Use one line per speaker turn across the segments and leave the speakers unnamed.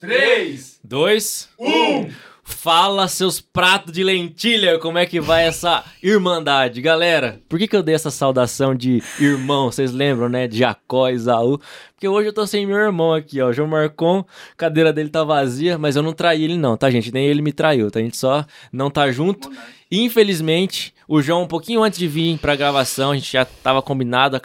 3,
2,
1.
Fala seus pratos de lentilha, como é que vai essa irmandade? Galera, por que, que eu dei essa saudação de irmão? Vocês lembram, né? De Jacó e Isaú. Porque hoje eu tô sem meu irmão aqui, ó. O João Marcon, a cadeira dele tá vazia, mas eu não traí ele não, tá, gente? Nem ele me traiu, tá? A gente só não tá junto. Infelizmente, o João, um pouquinho antes de vir pra gravação, a gente já tava combinado, a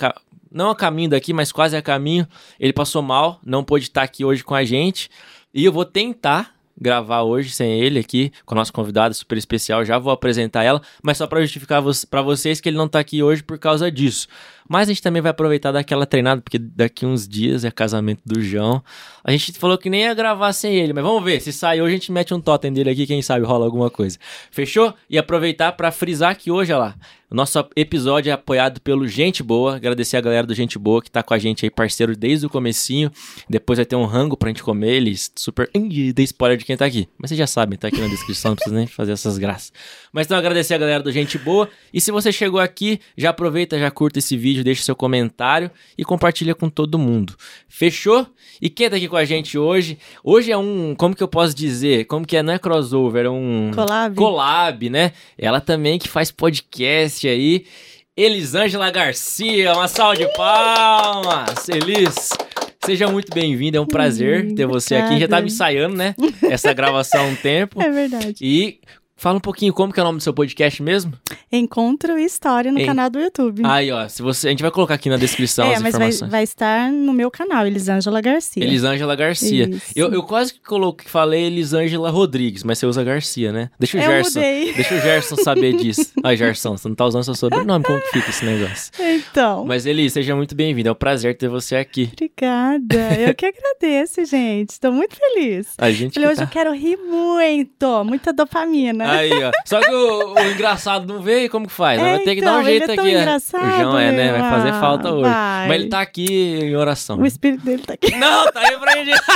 não a caminho daqui, mas quase a caminho. Ele passou mal, não pôde estar aqui hoje com a gente. E eu vou tentar gravar hoje sem ele aqui, com a nossa convidada super especial. Já vou apresentar ela, mas só para justificar para vocês que ele não tá aqui hoje por causa disso. Mas a gente também vai aproveitar daquela treinada, porque daqui uns dias é casamento do João. A gente falou que nem ia gravar sem ele, mas vamos ver. Se sair hoje, a gente mete um totem dele aqui, quem sabe rola alguma coisa. Fechou? E aproveitar para frisar que hoje, olha lá, o nosso episódio é apoiado pelo Gente Boa. Agradecer a galera do Gente Boa que tá com a gente aí, parceiro desde o comecinho. Depois vai ter um rango pra gente comer. Eles super. Dei spoiler de quem tá aqui. Mas vocês já sabem, tá aqui na descrição, não precisa nem fazer essas graças. Mas então agradecer a galera do Gente Boa. E se você chegou aqui, já aproveita, já curta esse vídeo, deixa seu comentário e compartilha com todo mundo. Fechou? E quem tá aqui com a gente hoje? Hoje é um. Como que eu posso dizer? Como que é? Não é crossover, é um.
Collab.
Collab, né? Ela também que faz podcast aí. Elisângela Garcia, uma salva de palmas. Elis, seja muito bem-vinda, é um prazer ter você aqui. Já
obrigada.
tava ensaiando, né? Essa gravação há um tempo.
É verdade.
E fala um pouquinho como que é o nome do seu podcast mesmo?
Encontro e história no
Em-
canal do YouTube.
Aí, ó, se você, a gente vai colocar aqui na descrição
é,
as
mas vai,
informações.
vai estar no meu canal, Elisângela Garcia.
Elisângela Garcia.
Isso.
Eu, eu quase que coloquei, falei Elisângela Rodrigues, mas você usa Garcia, né? Deixa o
Eu
Gerson.
mudei.
Deixa o Gerson saber disso. Ai, Gerson, você não tá usando seu sobrenome, como que fica esse negócio?
Então.
Mas Eli, seja muito bem-vindo. É um prazer ter você aqui.
Obrigada. Eu que agradeço, gente. Estou muito feliz.
A gente
Falei, hoje
tá...
eu quero rir muito. Muita dopamina.
Aí, ó. Só que o, o engraçado não veio, como que faz?
É,
vai ter que
então,
dar um
ele
jeito
é
aqui.
engraçado,
o João é, né? Vai fazer falta
Ah,
hoje.
vai.
Mas ele tá aqui em oração.
O espírito dele tá aqui.
Não, tá repreendido.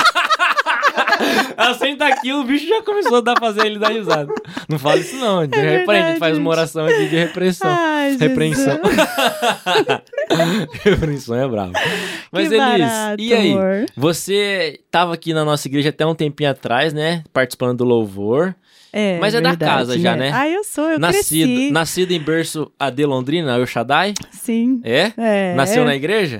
Assim tá aqui, o bicho já começou a dar fazer ele dar risada. Não fala isso não, gente
É
repreende, a gente
verdade,
faz uma oração aqui de repressão.
Ai.
Repreensão. Repreensão é bravo. Mas
Que
Elis,
barato,
e aí?
amor.
Você tava aqui na nossa igreja até um tempinho atrás, né? Participando do louvor.
É,
Mas é da
verdade,
casa já, né?
Ah, eu sou, eu
nascido,
cresci.
nascido em berço AD Londrina, El Shaddai?
Sim.
É?
É.
Nasceu na igreja?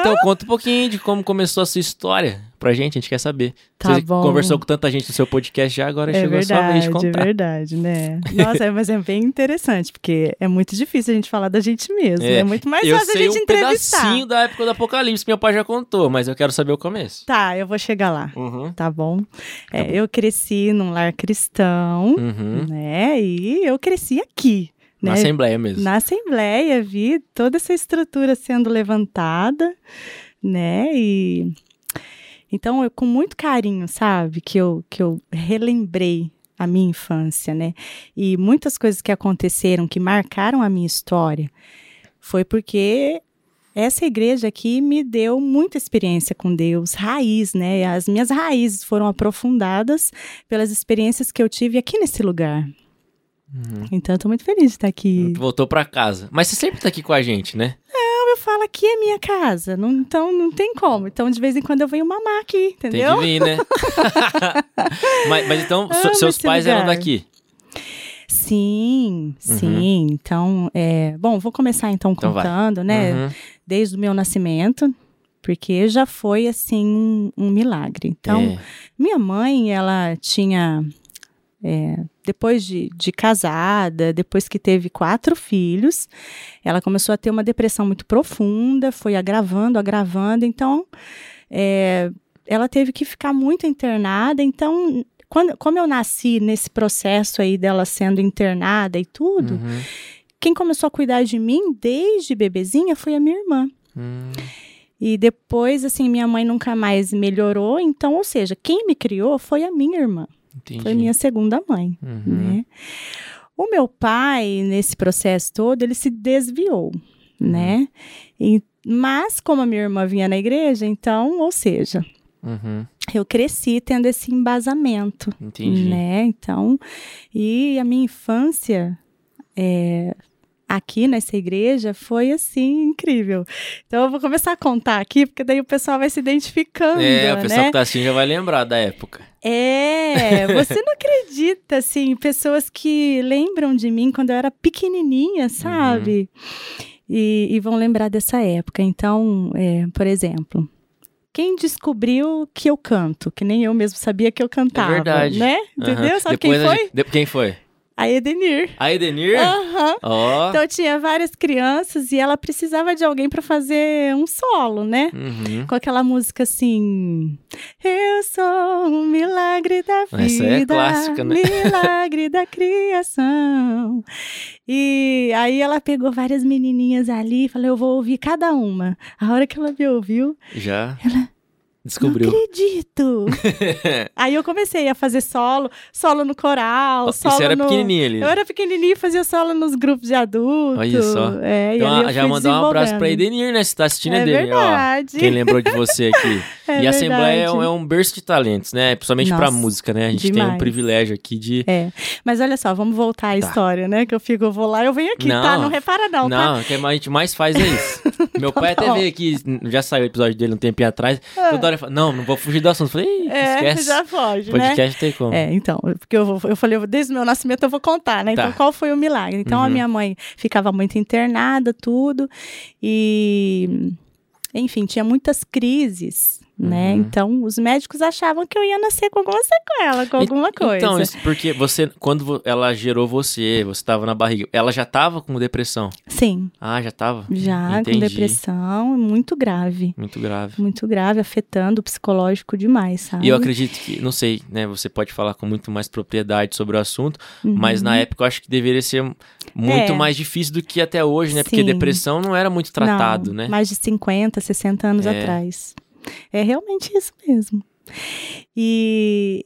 Então conta um pouquinho de como começou a sua história pra gente, a gente quer saber.
Tá
Você
bom.
conversou com tanta gente no seu podcast já, agora
É
chegou a sua vez de
verdade, é
contar.
verdade, né? Nossa, mas é bem interessante, porque é muito difícil a gente falar da gente mesmo. É, muito mais
eu
fácil a gente
um
entrevistar.
pedacinho da época do Apocalipse que meu pai já contou, mas eu quero saber o começo.
Tá, eu vou chegar lá,
Uhum.
tá bom? É, Eu cresci num lar cristão,
Uhum.
né? E eu cresci aqui, né?
Na Assembleia mesmo.
Na Assembleia, vi toda essa estrutura sendo levantada, né? E então eu com muito carinho, sabe, que eu que eu relembrei a minha infância, né? E muitas coisas que aconteceram que marcaram a minha história foi porque essa igreja aqui me deu muita experiência com Deus, raiz, né? As minhas raízes foram aprofundadas pelas experiências que eu tive aqui nesse lugar.
Uhum.
Então, eu tô muito feliz de estar aqui.
Voltou pra casa. Mas você sempre tá aqui com a gente, né?
eu falo aqui é minha casa, não, então não tem como. Então, de vez em quando eu venho mamar aqui,
Tem
entendeu?
que vir, né? mas, mas então, seus pais eram
lugar.
daqui.
Sim, sim. Então, é, bom, vou começar então
Então vai.
contando, né?
Uhum.
Desde o meu nascimento, porque já foi assim um, um milagre. Então,
É.
minha mãe, ela tinha é, depois de, de casada, depois que teve quatro filhos, ela começou a ter uma depressão muito profunda, foi agravando, agravando. Então, é, ela teve que ficar muito internada. Então, quando, como eu nasci nesse processo aí dela sendo internada e tudo,
Uhum.
quem começou a cuidar de mim desde bebezinha foi a minha irmã.
Hum.
E depois, assim, minha mãe nunca mais melhorou. Então, ou seja, quem me criou foi a minha irmã.
Entendi.
Foi minha segunda mãe,
Uhum.
né? O meu pai, nesse processo todo, ele se desviou, né? E- mas, como a minha irmã vinha na igreja, então, ou seja,
Uhum.
eu cresci tendo esse embasamento,
Entendi.
né? Então, e a minha infância, é, aqui nessa igreja foi assim incrível. Então eu vou começar a contar aqui, porque daí o pessoal vai se identificando.
É, o pessoal
né?
que tá assistindo já vai lembrar da época.
É, você não acredita, assim, pessoas que lembram de mim quando eu era pequenininha, sabe? E, e vão lembrar dessa época. Então, é, por exemplo, quem descobriu que eu canto, que nem eu mesmo sabia que eu cantava,
verdade.
né? Entendeu?
Aham.
Sabe
Depois
quem foi?
de- Quem foi?
A Edenir.
A Edenir?
Aham.
Ó.
Então tinha várias crianças e ela precisava de alguém para fazer um solo, né?
Uhum.
Com aquela música assim. Eu sou um milagre da vida.
Essa é clássica, né?
Milagre da criação. E aí ela pegou várias menininhas ali e falou: Eu vou ouvir cada uma. A hora que ela me ouviu,
Já
não
descobriu.
acredito. aí eu comecei a fazer solo, solo no coral,
Ó,
solo
Você era
no.
pequenininha ali.
Eu era pequenininha e fazia solo nos grupos de adultos.
Olha só.
É,
Então, já mandar um abraço pra. Edenir, né? Você tá assistindo
É
Edenir, ó.
verdade.
Quem lembrou de você aqui.
É
e a Assembleia é um,
verdade.
é um berço de talentos, né? Principalmente pra
Nossa,
música, né? A gente tem um
demais.
privilégio aqui de.
É, mas olha só, vamos voltar à
Tá.
história, né? Que eu fico, eu vou lá, eu venho aqui, tá?
Não.
Não repara não, tá?
Não, o que a gente mais faz é isso. Meu pai até
bom.
veio aqui, já saiu o episódio dele um tempinho atrás. Toda hora ele fala, não, não vou fugir do assunto. Eu Falei, "Ih,
Ah. É,
esquece.
já foge, né?
Podcast tem como.
É, então, porque eu, vou- eu falei, eu- desde o meu nascimento eu vou contar, né?
Tá.
Então, qual foi o milagre? Então, a
Uhum.
minha mãe ficava muito internada, tudo, e, enfim, tinha muitas crises, né?
Uhum.
Então, os médicos achavam que eu ia nascer com alguma sequela, com alguma coisa.
Então, isso porque você, quando ela gerou você, você tava na barriga, ela já tava com depressão?
Sim,
Ah, já tava?
já
Entendi.
com depressão, muito grave.
Muito grave.
Muito grave, afetando o psicológico demais, sabe?
E eu acredito que, não sei, né? Você pode falar com muito mais propriedade sobre o assunto,
Uhum.
mas na época eu acho que deveria ser muito
É.
mais difícil do que até hoje, né? Porque
Sim.
depressão não era muito tratado,
Não,
né?
Mais de 50, 60 anos
É.
atrás. É realmente isso mesmo. E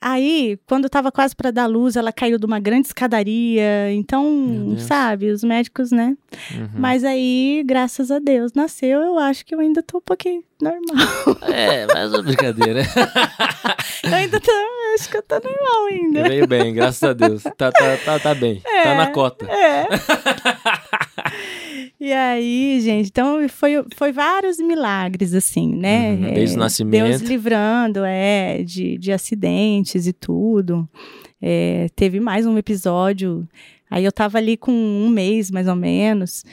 aí, quando estava quase para dar luz, ela caiu de uma grande escadaria. Então, sabe, os médicos, né?
Uhum.
Mas aí, graças a Deus, nasceu. Eu acho que eu ainda tô um pouquinho normal.
É, mas é brincadeira.
Eu ainda tô, acho que eu tô normal ainda.
Veio bem, graças a Deus. Tá, tá, tá, tá bem. Tá
É.
na cota.
É. e aí, gente, então foi, foi vários milagres, assim, né?
Uhum, desde o
É,
nascimento.
Deus livrando, é, de, de acidentes e tudo. É, teve mais um episódio, aí eu tava ali com um mês, mais ou menos,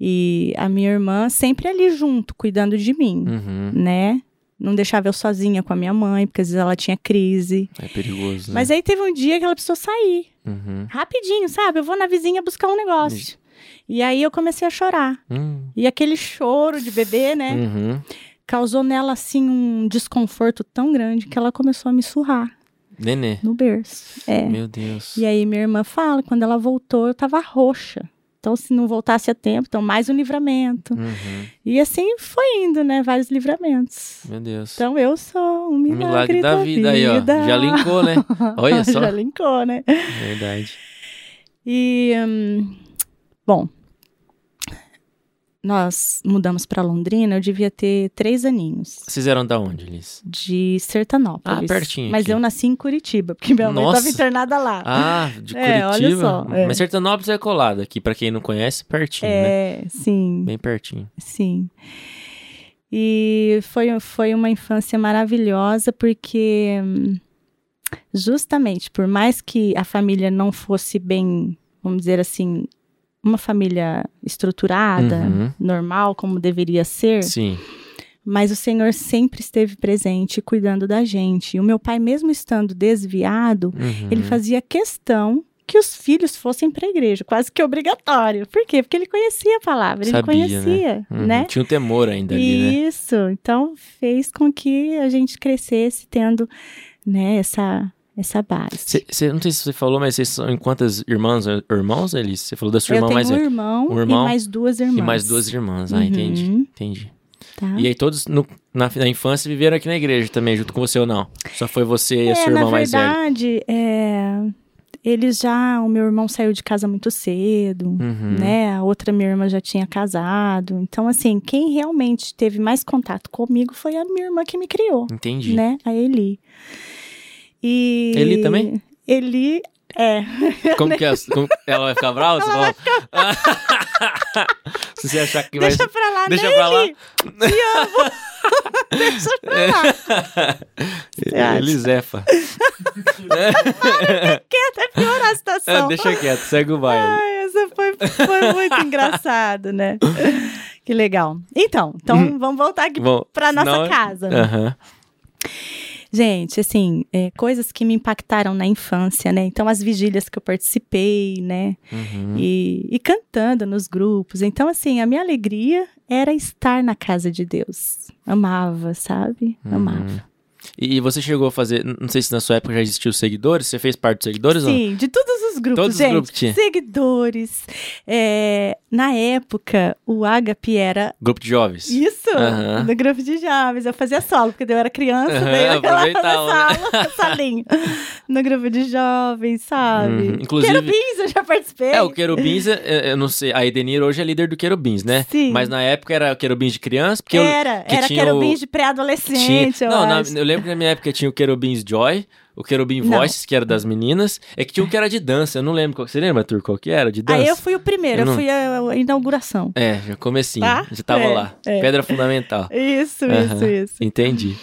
e a minha irmã sempre ali junto, cuidando de mim,
Uhum.
né? Não deixava eu sozinha com a minha mãe, porque às vezes ela tinha crise.
É perigoso. Né?
Mas aí teve um dia que ela precisou sair
Uhum.
rapidinho, sabe? Eu vou na vizinha buscar um negócio. E aí eu comecei a chorar.
Hum.
E aquele choro de bebê, né?
Uhum.
Causou nela, assim, um desconforto tão grande que ela começou a me surrar
Nenê.
no berço. É.
Meu Deus.
E aí minha irmã fala, quando ela voltou, eu tava roxa. Então, se não voltasse a tempo, então mais um livramento.
Uhum.
E assim foi indo, né? Vários livramentos.
Meu Deus.
Então, eu sou um milagre,
milagre da, vida, aí, ó.
vida.
Já linkou, né? Olha só.
Já linkou, né?
Verdade.
E, hum, bom, nós mudamos para Londrina, eu devia ter três aninhos,
Vocês eram da onde, Liz?
de Sertanópolis.
Ah, pertinho
Mas
aqui.
eu nasci em Curitiba, porque minha mãe
Nossa.
estava internada lá.
Ah, de
É, olha
Curitiba.
só, é.
Mas Sertanópolis é colado aqui, pra quem não conhece, pertinho, né?
é, sim,
Bem pertinho.
sim. E foi, foi uma infância maravilhosa, porque hum, justamente por mais que a família não fosse bem, vamos dizer assim, uma família estruturada,
Uhum.
normal, como deveria ser,
Sim.
mas o Senhor sempre esteve presente cuidando da gente. E o meu pai, mesmo estando desviado,
Uhum.
ele fazia questão que os filhos fossem para a igreja, quase que obrigatório. Por quê? Porque ele conhecia a palavra, ele
Sabia,
conhecia,
Uhum.
né?
Tinha um temor ainda ali, né?
Isso, então fez com que a gente crescesse tendo, né, essa essa base.
Cê, cê- não sei se você falou, mas vocês são em quantas irmãs ou irmãos, Elis? Você falou da sua
Eu
irmã
tenho
mais
um irmão,
Um irmão
e mais duas irmãs.
E mais duas irmãs. Ah, entendi.
Uhum.
Entendi.
Tá?
E aí todos no- na, na infância viveram aqui na igreja também, junto com você ou não? Só foi você e a
é,
sua irmã
na
mais velha?
verdade, é, eles já, o meu irmão saiu de casa muito cedo,
Uhum.
né? A outra minha irmã já tinha casado. Então, assim, quem realmente teve mais contato comigo foi a minha irmã que me criou,
Entendi.
né? A Eli. E
Eli também?
Eli É.
Como que é? Como- Ela vai ficar brava? Você fala- Se você achar que vai.
Deixa pra lá,
Deixa
Nelly.
pra lá.
Te amo. Deixa pra lá. Acha?
Elisefa.
Quer até piorar a
Ah,
situação.
deixa quieto, segue o baile.
Ai, essa foi, foi muito engraçado, né? Que legal. Então, então vamos voltar aqui
Bom,
pra nossa
senão-
casa. né?
Aham.
Gente, assim, é, coisas que me impactaram na infância, né? Então, as vigílias que eu participei, né?
Uhum.
E, e cantando nos grupos. Então, assim, a minha alegria era estar na casa de Deus. Amava, sabe?
Uhum.
Amava.
E você chegou a fazer, não sei se na sua época já existiu seguidores, você fez parte dos seguidores ou?
Sim, de todos os grupos,
Todos os
gente.
grupos tinha.
Seguidores. É, na época, o Agape era
Grupo de jovens.
Isso, no grupo de jovens. Eu fazia solo, porque eu era criança,
Aham,
daí eu lá na sala, salinho. No grupo de jovens, sabe?
Uhum, inclusive-
Querubins, eu já participei.
É, o Querubins, eu não sei, a Edenir hoje é líder do Querubins, né?
Sim.
Mas na época era Querubins de criança, porque eu,
era,
que
era
tinha o-
querubins de pré-adolescente,
tinha...
eu
Não, na- eu lembro que na minha época tinha o Querubins Joy, o Querubim
Não.
Voices, que era das meninas, é que tinha um que era de dança, eu não lembro qual... Você lembra, Tur, qual que era? De dança?
Aí eu fui o primeiro,
Eu
eu,
não-
fui a, inauguração.
É, já comecinho,
Tá?
já tava
É,
lá.
é.
Pedra fundamental.
Isso,
Aham.
isso, isso.
Entendi.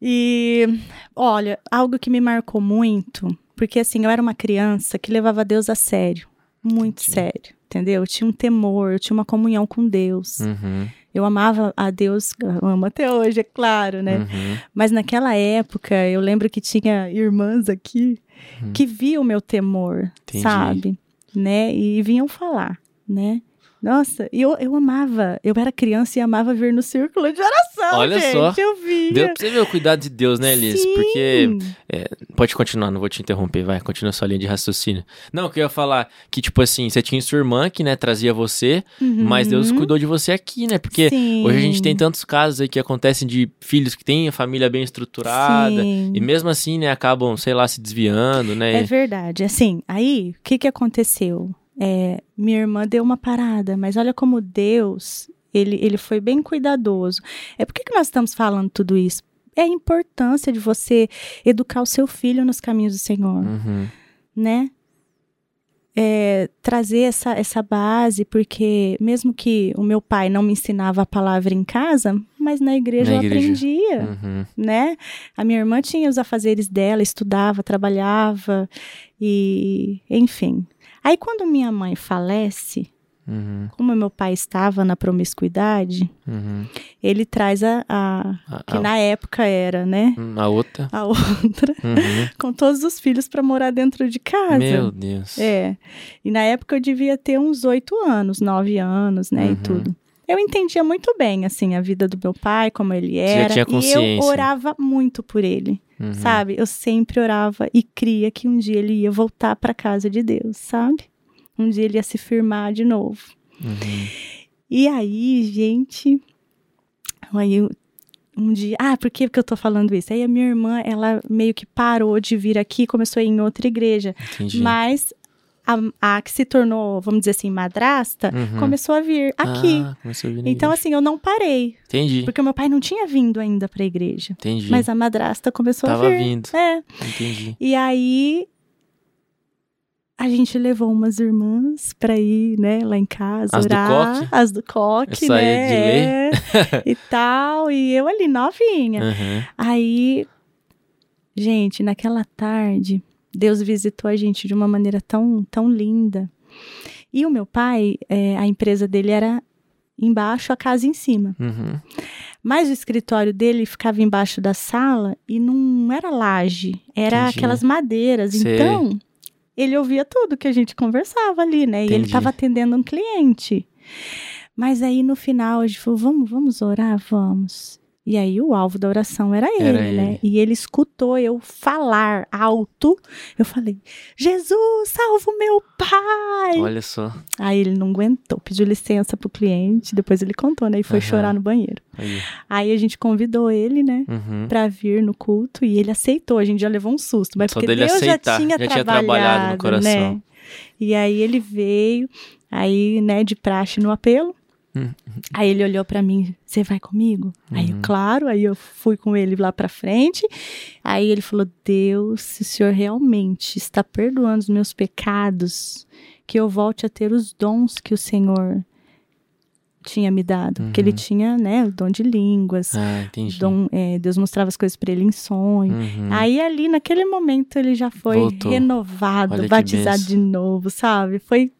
E olha, algo que me marcou muito, porque assim, eu era uma criança que levava Deus a sério, muito
Entendi.
sério, entendeu? Eu tinha um temor, eu tinha uma comunhão com Deus.
Uhum,
Eu amava a Deus, eu amo até hoje, é claro, né?
uhum.
Mas naquela época, eu lembro que tinha irmãs aqui que viam o meu temor,
Uhum. Entendi.
sabe? Né? E vinham falar, né? Nossa, e eu, eu amava, eu era criança e amava vir no círculo de oração,
Olha
gente,
só.
eu via.
Deu pra você ver o cuidado de Deus, né, Elis?
Sim.
Porque Pode continuar, não vou te interromper, vai, continua sua linha de raciocínio. Não, que eu ia falar que, tipo assim, você tinha sua irmã que, né, trazia você,
Uhum.
mas Deus cuidou de você aqui, né? Porque
Sim.
hoje a gente tem tantos casos aí que acontecem de filhos que têm a família bem estruturada
Sim.
e mesmo assim, né, acabam, sei lá, se desviando, né?
É verdade. Assim, aí, o que que aconteceu? É, minha irmã deu uma parada, mas olha como Deus, ele, ele foi bem cuidadoso. É por que que nós estamos falando tudo isso? É a importância de você educar o seu filho nos caminhos do Senhor,
Uhum.
né? É, trazer essa, essa base, porque mesmo que o meu pai não me ensinava a palavra em casa, mas na igreja
Na
eu
igreja.
aprendia
Uhum.
né? A minha irmã tinha os afazeres dela, estudava, trabalhava e, enfim. Aí quando minha mãe falece,
Uhum.
como meu pai estava na promiscuidade,
Uhum.
ele traz a, a
A,
que
a-
na época era, né?
a outra.
A outra,
Uhum.
com todos os filhos para morar dentro de casa.
Meu Deus.
É. E na época eu devia ter uns oito anos, nove anos, né?
Uhum.
E tudo. Eu entendia muito bem, assim, a vida do meu pai, como ele era. e eu orava muito por ele.
Uhum.
Sabe? Eu sempre orava e cria que um dia ele ia voltar para casa de Deus, sabe? Um dia ele ia se firmar de novo.
Uhum.
E aí, gente, aí eu- um dia, ah, por que que eu tô falando isso? Aí a minha irmã, ela meio que parou de vir aqui, começou a ir em outra igreja,
Entendi.
mas a, a que se tornou, vamos dizer assim, madrasta,
Uhum.
começou a vir aqui.
Ah, começou a vir
então,
igreja.
assim, eu não parei,
Entendi.
porque meu pai não tinha vindo ainda pra igreja.
Entendi.
Mas a madrasta começou
Tava
a vir.
vindo.
É.
Entendi.
E aí a gente levou umas irmãs pra ir, né, lá em casa,
As do
orar,
coque?
as do coque,
Essa aí é
né?
de lei?
é, e tal, e eu ali novinha.
Uhum.
Aí, gente, naquela tarde, Deus visitou a gente de uma maneira tão, tão linda. E o meu pai, é, a empresa dele era embaixo, a casa em cima.
Uhum.
Mas o escritório dele ficava embaixo da sala e não era laje, era
Entendi.
aquelas madeiras.
Sei.
Então, ele ouvia tudo que a gente conversava ali, né? E ele
Entendi.
estava atendendo um cliente. Mas aí no final a gente falou: vamos, vamos orar? Vamos. E aí o alvo da oração era ele,
Era
né?
ele.
E ele escutou eu falar alto. Eu falei: Jesus, salva o meu pai!
Olha só.
Aí ele não aguentou, pediu licença pro cliente, depois ele contou, né? E foi
Aham.
chorar no banheiro.
Aí.
Aí a gente convidou ele, né?
Uhum.
Pra vir no culto e ele aceitou. A gente já levou um susto, mas
Só
porque Deus
aceitar,
já tinha
já tinha
trabalhado,
trabalhado no coração.
né? E aí ele veio, aí, né, de praxe no apelo. Aí ele olhou pra mim, você vai comigo? Aí, eu,
Uhum.
claro, aí eu fui com ele lá pra frente. Aí ele falou: Deus, se o senhor realmente está perdoando os meus pecados, que eu volte a ter os dons que o Senhor tinha me dado. Porque ele
Uhum.
tinha, né, o dom de línguas.
Ah, entendi.
Dom, é, Deus mostrava as coisas pra ele em sonho.
Uhum.
Aí ali, naquele momento, ele já foi
Voltou.
renovado,
Olha
batizado de novo, sabe? Foi,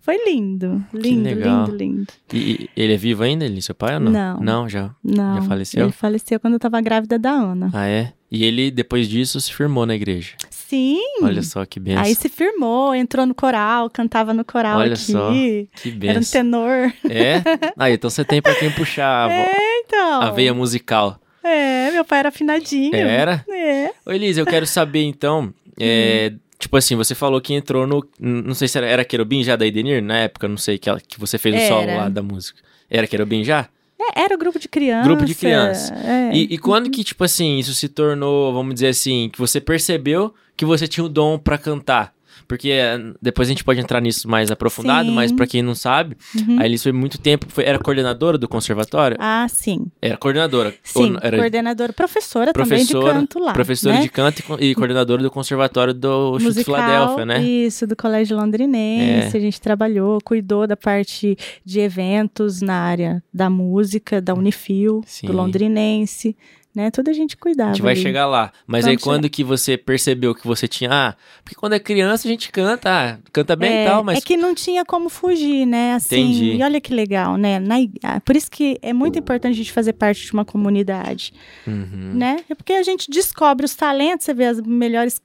foi lindo, lindo, lindo, lindo.
E, e ele é vivo ainda, ele, seu pai ou não?
Não.
Não, já.
Não,
faleceu?
Ele faleceu quando eu tava grávida da Ana.
Ah, é? E ele, depois disso, se firmou na igreja.
Sim.
Olha só que benção.
Aí se firmou, entrou no coral, cantava no coral
Olha
aqui.
só, Que
Era um
benção.
tenor.
É? Aí, então você tem pra quem puxar a, vo-
Então.
a veia musical.
É, meu pai era afinadinho.
Era?
É.
Ô, Elise, eu quero saber então. é,
Hum.
Tipo assim, você falou que entrou no. Não sei se era, era Querubim já da Idenir, na época, não sei, que, ela- que você fez o solo lá da música. Era Querubim já?
É, Era o grupo de criança.
Grupo de criança.
É.
E, e quando que, tipo assim, isso se tornou, vamos dizer assim, que você percebeu que você tinha o dom pra cantar? Porque eh, depois a gente pode entrar nisso mais aprofundado,
Sim.
mas pra quem não sabe,
Uhum.
a Elis foi muito tempo, foi- era coordenadora do conservatório?
Ah, sim.
Era coordenadora.
Sim,
era
coordenadora, professora,
professora,
também de canto lá.
professora
né?
de canto e e, coordenadora do conservatório do Chute Filadélfia, né?
Isso, do Colégio Londrinense.
É.
A gente trabalhou, cuidou da parte de eventos na área da música, da Unifil,
Sim.
do Londrinense, né? Tudo a gente cuidava.
A gente vai
ali.
chegar lá. Mas aí
Vamos
quando que você percebeu que você tinha. Ah, porque quando é criança a gente canta, ah, canta bem
é,
e tal, mas.
é que não tinha como fugir, né? Assim,
Entendi.
E olha que legal, né? Na ah, por isso que é muito importante a gente fazer parte de uma comunidade,
Uhum.
né? É porque a gente descobre os talentos, você vê as melhores,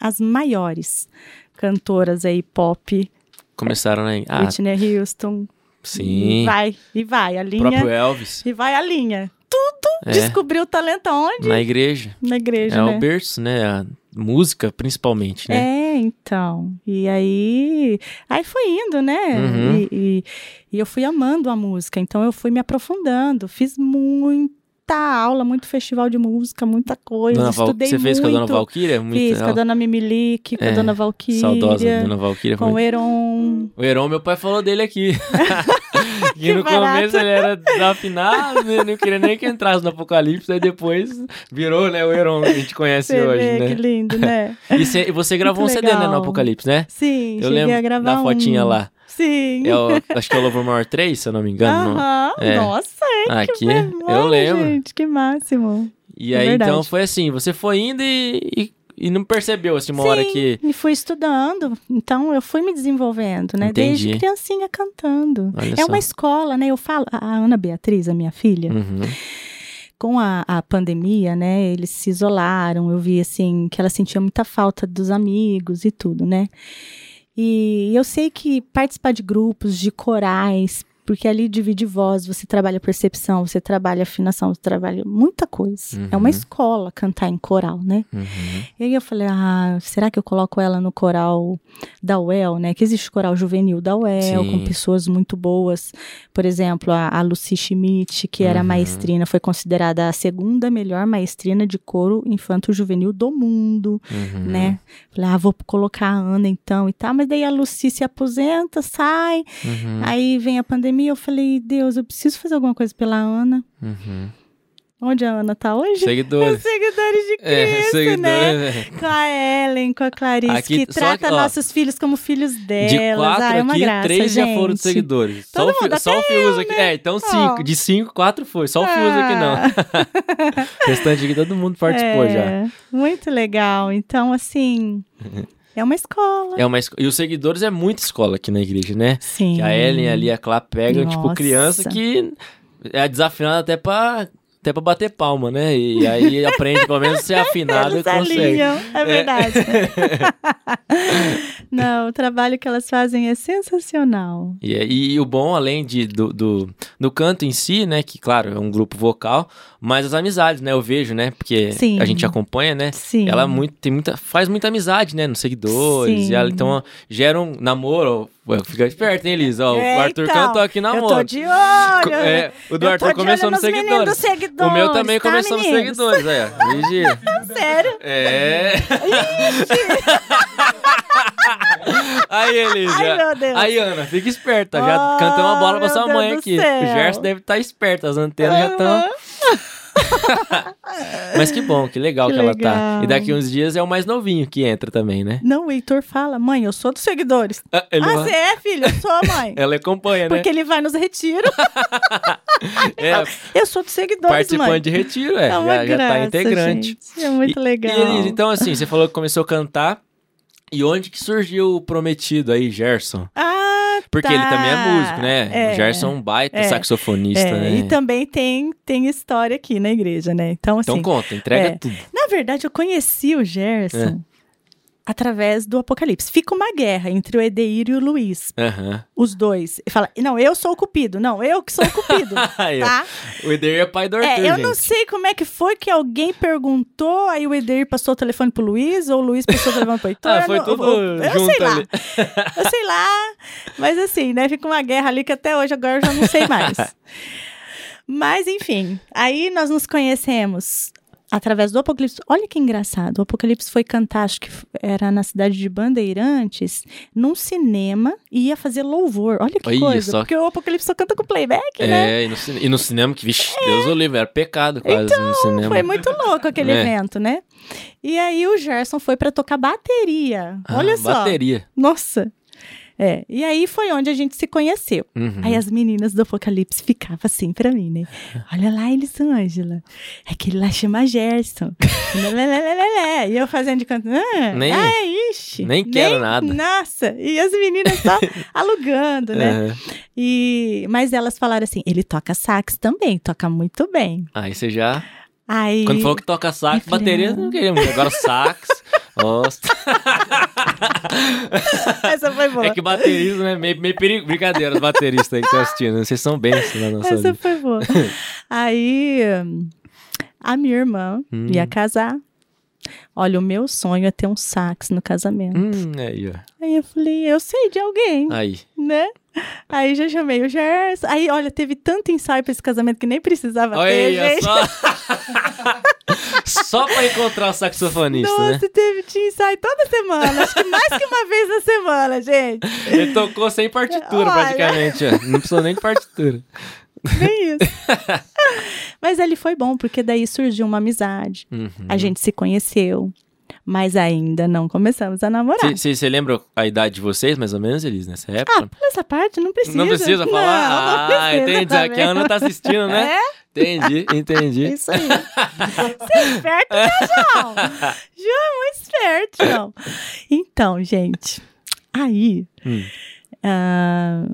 as maiores cantoras aí pop,
Começaram aí. Ah,
Whitney Houston,
sim.
E vai, e vai, a
O
linha.
próprio Elvis.
E vai a linha. Tudo
É.
descobriu o talento aonde?
Na igreja.
Na igreja,
É
né?
o berço, né? A música, principalmente, né?
É, então. E aí. Aí foi indo, né?
Uhum.
E, e- e eu fui amando a música. Então eu fui me aprofundando. Fiz muita aula, muito festival de música, muita coisa.
Dona Val-
Estudei
Você fez com a. Dona Valquíria? Muito
Fiz com a Dona Mimilique, com a
É,
Dona Valquíria.
Saudosa Dona Valquíria.
Com o. Heron.
O Heron, meu pai falou dele aqui. Que no
barato.
começo ele era desafinado, né? não queria nem que entrasse no Apocalipse, aí depois virou, né, o Heron que a gente conhece
Você
hoje,
vê
né?
que lindo, né?
E cê- e você gravou um
Muito
CD, né, no
legal.
Apocalipse, né?
Sim,
Eu lembro
a gravar
da fotinha
um.
lá.
Sim.
É acho que é o Louvor Maior 3, se eu não me engano. não?
Aham,
É.
Nossa, é
Aqui,
que
eu
memória,
lembro.
Gente, que máximo.
E
É
aí,
verdade.
então, foi assim, você foi indo e, e, e não percebeu, assim, uma hora
Sim,
que...
E fui estudando, então eu fui me desenvolvendo, né?
Entendi.
Desde criancinha cantando.
Olha
é
só.
uma escola, né? Eu falo, a a Ana Beatriz, a minha filha,
Uhum.
com a, a pandemia, né? Eles se isolaram. Eu vi assim que ela sentia muita falta dos amigos e tudo, né? E eu sei que participar de grupos, de corais, porque ali divide voz, você trabalha percepção, você trabalha afinação, você trabalha muita coisa. É
Uhum.
uma escola cantar em coral, né?
Uhum.
E aí eu falei, ah, será que eu coloco ela no coral da UEL, né? Que existe coral juvenil da UEL,
Sim.
com pessoas muito boas. Por exemplo, a, a Lucy Schmidt, que era
Uhum.
maestrina, foi considerada a segunda melhor maestrina de coro infanto-juvenil do mundo,
Uhum.
né? Falei, ah, vou colocar a Ana então e tal. Mas daí a Lucy se aposenta, sai.
Uhum.
Aí vem a pandemia, eu falei, Deus, eu preciso fazer alguma coisa pela Ana.
Uhum.
Onde a Ana tá hoje?
Seguidores.
Seguidores de
É,
Cristo,
seguidores.
né?
é.
Com a Ellen, com a Clarice,
Aqui-
que trata
ó,
nossos filhos como filhos delas.
De quatro
ah, é uma
aqui,
graça,
três já
gente.
foram de seguidores.
Todo
só o,
mundo,
só o Fiuza
eu,
aqui.
né?
É, então cinco. De cinco, quatro foi. Só o Fiuza aqui não.
Ah.
o restante aqui todo mundo participou
é,
já.
Muito legal. Então, assim, é uma escola.
É uma E os seguidores é muita escola aqui na igreja, né?
Sim.
Que a Ellen ali, a Clá pegam, tipo, criança que é desafinada até pra, até pra bater palma, né? E aí aprende pelo menos a ser afinada e
Eles
consegue.
alinham, é verdade. Não, o trabalho que elas fazem é sensacional.
E, é- e o bom, além de, do, do, do canto em si, né? Que, claro, é um grupo vocal, mas as amizades, né? Eu vejo, né? Porque
Sim.
a gente acompanha, né?
Sim.
Ela muito, tem muita, faz muita amizade, né? Nos seguidores.
Sim.
E ela, então, gera um namoro. Fica esperto, hein, Elisa? Ó,
É,
o Arthur
então,
cantou aqui
Eu
namoro.
tô de olho.
É, o do
Eu
Arthur começou nos
nos
seguidores.
seguidores,
O meu também
tá,
começou nos
meninos?
seguidores, aí, ó. Vigia.
Sério?
É. Aí, Elisa.
Ai, meu Deus.
Aí, Ana, fica esperta. Já
Oh,
cantamos uma bola pra sua
Deus
mãe aqui.
céu.
O Gerson deve estar esperto, as antenas já estão. Mas que bom, que legal que,
Que
ela tá.
legal.
E daqui uns dias é o mais novinho que entra também, né?
Não, o Heitor fala, mãe, eu sou dos seguidores.
Ah,
ah,
vai-
você é, filho? Eu sou, mãe.
Ela acompanha, né?
Porque ele vai nos retiros.
É,
Eu sou dos seguidores,
participante
mãe.
de retiro, é.
É
já, já tá
graça,
integrante.
gente. É muito
E-
legal.
E Elisa, então assim, você falou que começou a cantar. E onde que surgiu o prometido aí, Gerson?
Ah,
Porque
tá.
ele também é músico, né?
É.
O Gerson é um baita
É.
saxofonista,
É,
né?
E também tem, tem história aqui na igreja, né? Então, assim,
Então conta, entrega
é.
tudo.
na verdade, eu conheci o Gerson
É.
através do Apocalipse. Fica uma guerra entre o Edeir e o Luiz.
Aham.
Os dois. E Fala, não, eu sou o cupido. Não, eu que sou o cupido.
Ó.
tá?
O Eder é pai do Arthur,
É, eu
gente.
não sei como é que foi que alguém perguntou, aí o Edeir passou o telefone pro Luiz, ou o Luiz passou o telefone pro Heitor.
Ah,
eu
foi tudo
eu, eu
junto
sei lá. Eu sei lá. Mas assim, né? Fica uma guerra ali que até hoje agora eu já não sei mais. Mas enfim, aí nós nos conhecemos através do Apocalipse. Olha que engraçado. O Apocalipse foi cantar, acho que era na cidade de Bandeirantes, num cinema e ia fazer louvor. Olha que
Olha
coisa.
só.
Porque o Apocalipse só canta com playback, né?
É, e e no cinema, que, vixe, Deus o livre, era pecado quase no cinema.
Então, Foi muito louco aquele
É.
evento, né? E aí o Gerson foi pra tocar bateria.
Ah,
Olha só.
Bateria.
Nossa. É, e aí foi onde a gente se conheceu.
Uhum.
Aí as meninas do Apocalipse ficavam assim pra mim, né? Olha lá, Elisângela. É que ele lá chama Gerson. E eu fazendo de canto. Ah,
Nem-
ah, ixi.
nem quero nada.
Nossa. E as meninas só alugando, né?
Aham.
E, mas elas falaram assim: ele toca sax também, toca muito bem.
Aí você já.
Aí.
Quando falou que toca sax, bateria não queria muito. Agora sax. Nossa.
Essa foi boa.
É que baterista, né? Meio, meio perigo. Brincadeira, os bateristas aí que estão assistindo. Vocês são bem na nossa
Essa
vida.
foi boa. Aí, a minha irmã
Hum.
ia casar. Olha, o meu sonho é ter um sax no casamento.
Hum, aí, ó.
Aí eu falei, eu sei de alguém,
Aí.
né? Aí já chamei o Gerson. Aí, olha, teve tanto ensaio pra esse casamento que nem precisava
Olha
ter, gente.
só. só pra encontrar o saxofonista,
Nossa,
né?
teve tinha ensaio toda semana. Acho que mais que uma vez na semana, gente.
Ele tocou sem partitura,
Olha.
praticamente. ó. Não precisou nem de partitura.
Bem isso. Mas ele foi bom, porque daí surgiu uma amizade.
Uhum.
A gente se conheceu, mas ainda não começamos a namorar.
Você lembra a idade de vocês, mais ou menos, Elis, nessa época?
Ah, essa parte, não precisa.
não precisa falar?
Não, não
ah,
precisa
entendi. Aqui a
também.
Ana tá assistindo, né?
É?
Entendi, entendi.
Isso aí. Você é esperto, né, João? João é muito esperto, João. Então, gente, aí,
Hum.
ah,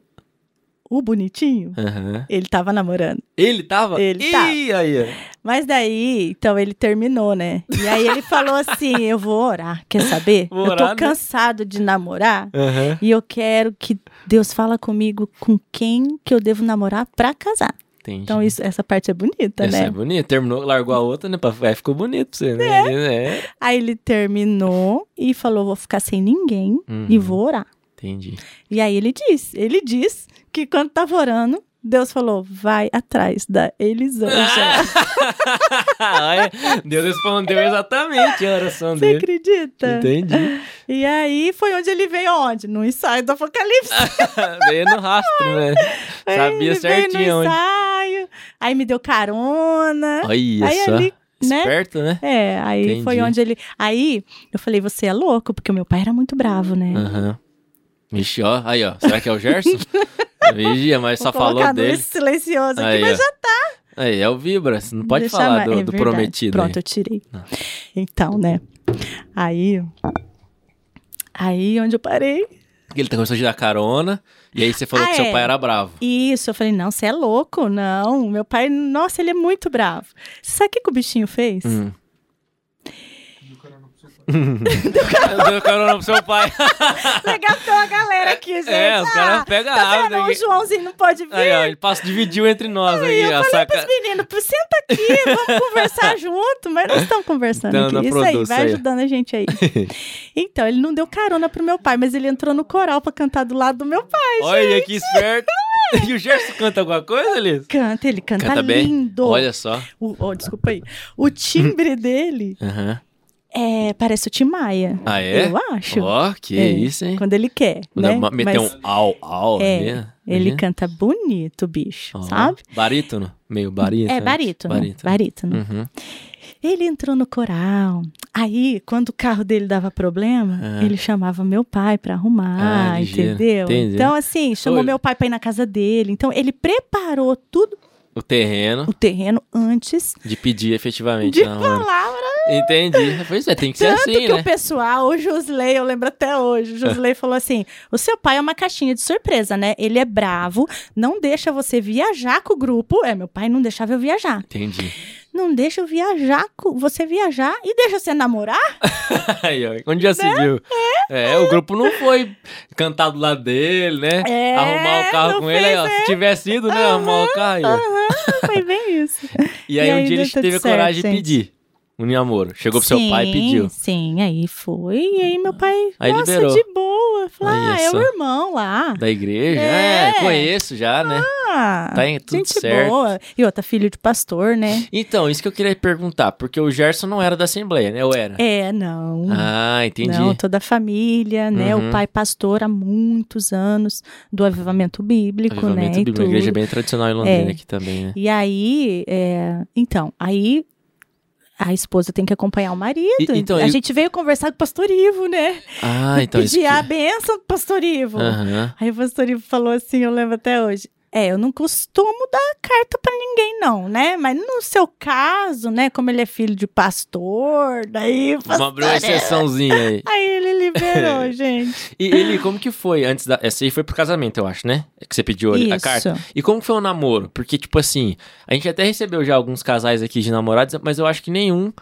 o bonitinho,
Aham.
ele tava namorando.
Ele tava?
Ele tava.
aí.
Mas daí, então, ele terminou, né? E aí ele falou assim, eu vou orar, quer saber?
Vou
eu tô
orar, né?
cansado de namorar.
Aham.
E eu quero que Deus fala comigo com quem que eu devo namorar pra casar.
Entendi.
Então, isso, essa parte é bonita,
Essa
né?
é bonita. Terminou, largou a outra, né? Aí ficou bonito pra você, né? É.
Aí ele terminou e falou: vou ficar sem ninguém
Uhum.
e vou orar.
Entendi.
E aí ele disse, ele diz que quando tava orando, Deus falou: vai atrás da Elisângela.
Deus respondeu exatamente a oração
Você
dele.
acredita?
Entendi.
E aí foi onde ele veio onde? No ensaio do Apocalipse.
Veio no rastro, né? Sabia
ele
certinho onde.
ensaio, aí me deu carona.
Olha
aí
só.
ali, né?
Esperto, né?
É, aí
Entendi.
foi onde ele. Aí eu falei, você é louco, porque o meu pai era muito bravo, né?
Aham. Vixe, ó. Aí, ó. Será que é o Gerson? Vigia, mas só
Vou colocar
falou dele.
silencioso aqui,
Aí,
mas
ó.
já
Aí, é o Vibra. Você não pode
Deixa
falar do,
é
do prometido.
Pronto,
aí.
eu tirei. Então, né? Aí. Aí onde eu parei.
Ele começou a te dar carona. E aí você falou
Ah,
que seu
é.
pai era bravo.
Isso, eu falei, não, você é louco? Não, meu pai, nossa, ele é muito bravo. Você sabe o que, que o bichinho fez?
Hum. Deu carona pro seu pai.
Legal que tem uma galera aqui, gente.
É, os caras pegam
tá
rápido
vendo? O. Joãozinho não pode vir.
Aí, ó, ele passa, dividiu entre nós
Aí
aí,
eu falei
saca.
pros meninos, "Pô, senta aqui, vamos conversar junto. Mas não estão conversando
Então,
aqui. Isso aí, vai
aí.
ajudando a gente aí. então, ele não deu carona pro meu pai, mas ele entrou no coral pra cantar do lado do meu pai.
Olha que esperto. E o Gerson canta alguma coisa, Liz?
Canta, ele canta,
Canta bem?
lindo.
Olha só.
O, oh, desculpa aí. O timbre dele
Aham.
É, parece o Tim Maia.
Ah, é?
Eu acho.
Ó, que
É.
isso, hein?
Quando ele quer, né?
Meteu
Mas
um au, au,
É,
né?
ele
Uhum.
canta bonito, bicho,
Ó,
sabe?
Barítono, meio barítono.
É, barítono.
Barítono.
Barítono.
Uhum.
Ele entrou no coral. Aí, quando o carro dele dava problema,
Ah.
ele chamava meu pai pra arrumar,
Ah,
entendeu?
Entendi.
Então, assim, chamou
Oi.
meu pai pra ir na casa dele. Então, ele preparou tudo
O terreno
o terreno antes
de pedir efetivamente.
de falar.
Entendi. Pois é, tem que ser
Tanto
assim,
que
né?
o pessoal, o Josley, eu lembro até hoje, o Josley falou assim: o seu pai é uma caixinha de surpresa, né? Ele é bravo, não deixa você viajar com o grupo. É, meu pai não deixava eu viajar.
Entendi.
Não deixa eu viajar, com você viajar e deixa você namorar?
Onde já se viu? É, o grupo não foi cantar do lado dele, né?
É,
arrumar o carro com ele. Ó, se tivesse ido, né? Arrumar o carro. ó.
Foi bem isso.
E aí,
E
um dia ele teve a coragem de
gente.
pedir namoro. Chegou pro seu pai e pediu.
Sim, aí foi. E aí meu pai,
Aí
nossa,
liberou.
de boa. Falou, ah,
é
o irmão lá.
Da igreja?
É.
É, conheço já, né?
Ah,
Tá em tudo
gente
certo.
boa. E outra, filho de pastor, né?
Então, isso que eu queria perguntar, porque o Gerson não era da Assembleia, né? Ou era?
É, não.
Ah, entendi.
Não, toda a família, né?
Uhum.
O pai pastor há muitos anos do avivamento bíblico,
Avivamento
né?
Bíblico, uma igreja bem tradicional em Londrina
É.
aqui também, né?
E aí, é, então, aí a esposa tem que acompanhar o marido.
E- então,
a
e-
gente veio conversar com o pastor Ivo, né?
Ah, então isso
Pedir
que...
a benção do pastor Ivo.
Aham.
Aí o pastor Ivo falou assim, eu lembro até hoje. É, eu não costumo dar carta pra ninguém, não, né? Mas no seu caso, né? Como ele é filho de pastor, daí.
Vamos abrir uma
pastor-
exceçãozinha aí.
Aí ele liberou, gente.
E ele, como que foi antes da... Essa aí foi pro casamento, eu acho, né? Que você pediu ali a
Isso.
carta. E como que foi o namoro? Porque, tipo assim, a gente até recebeu já alguns casais aqui de namorados, mas eu acho que nenhum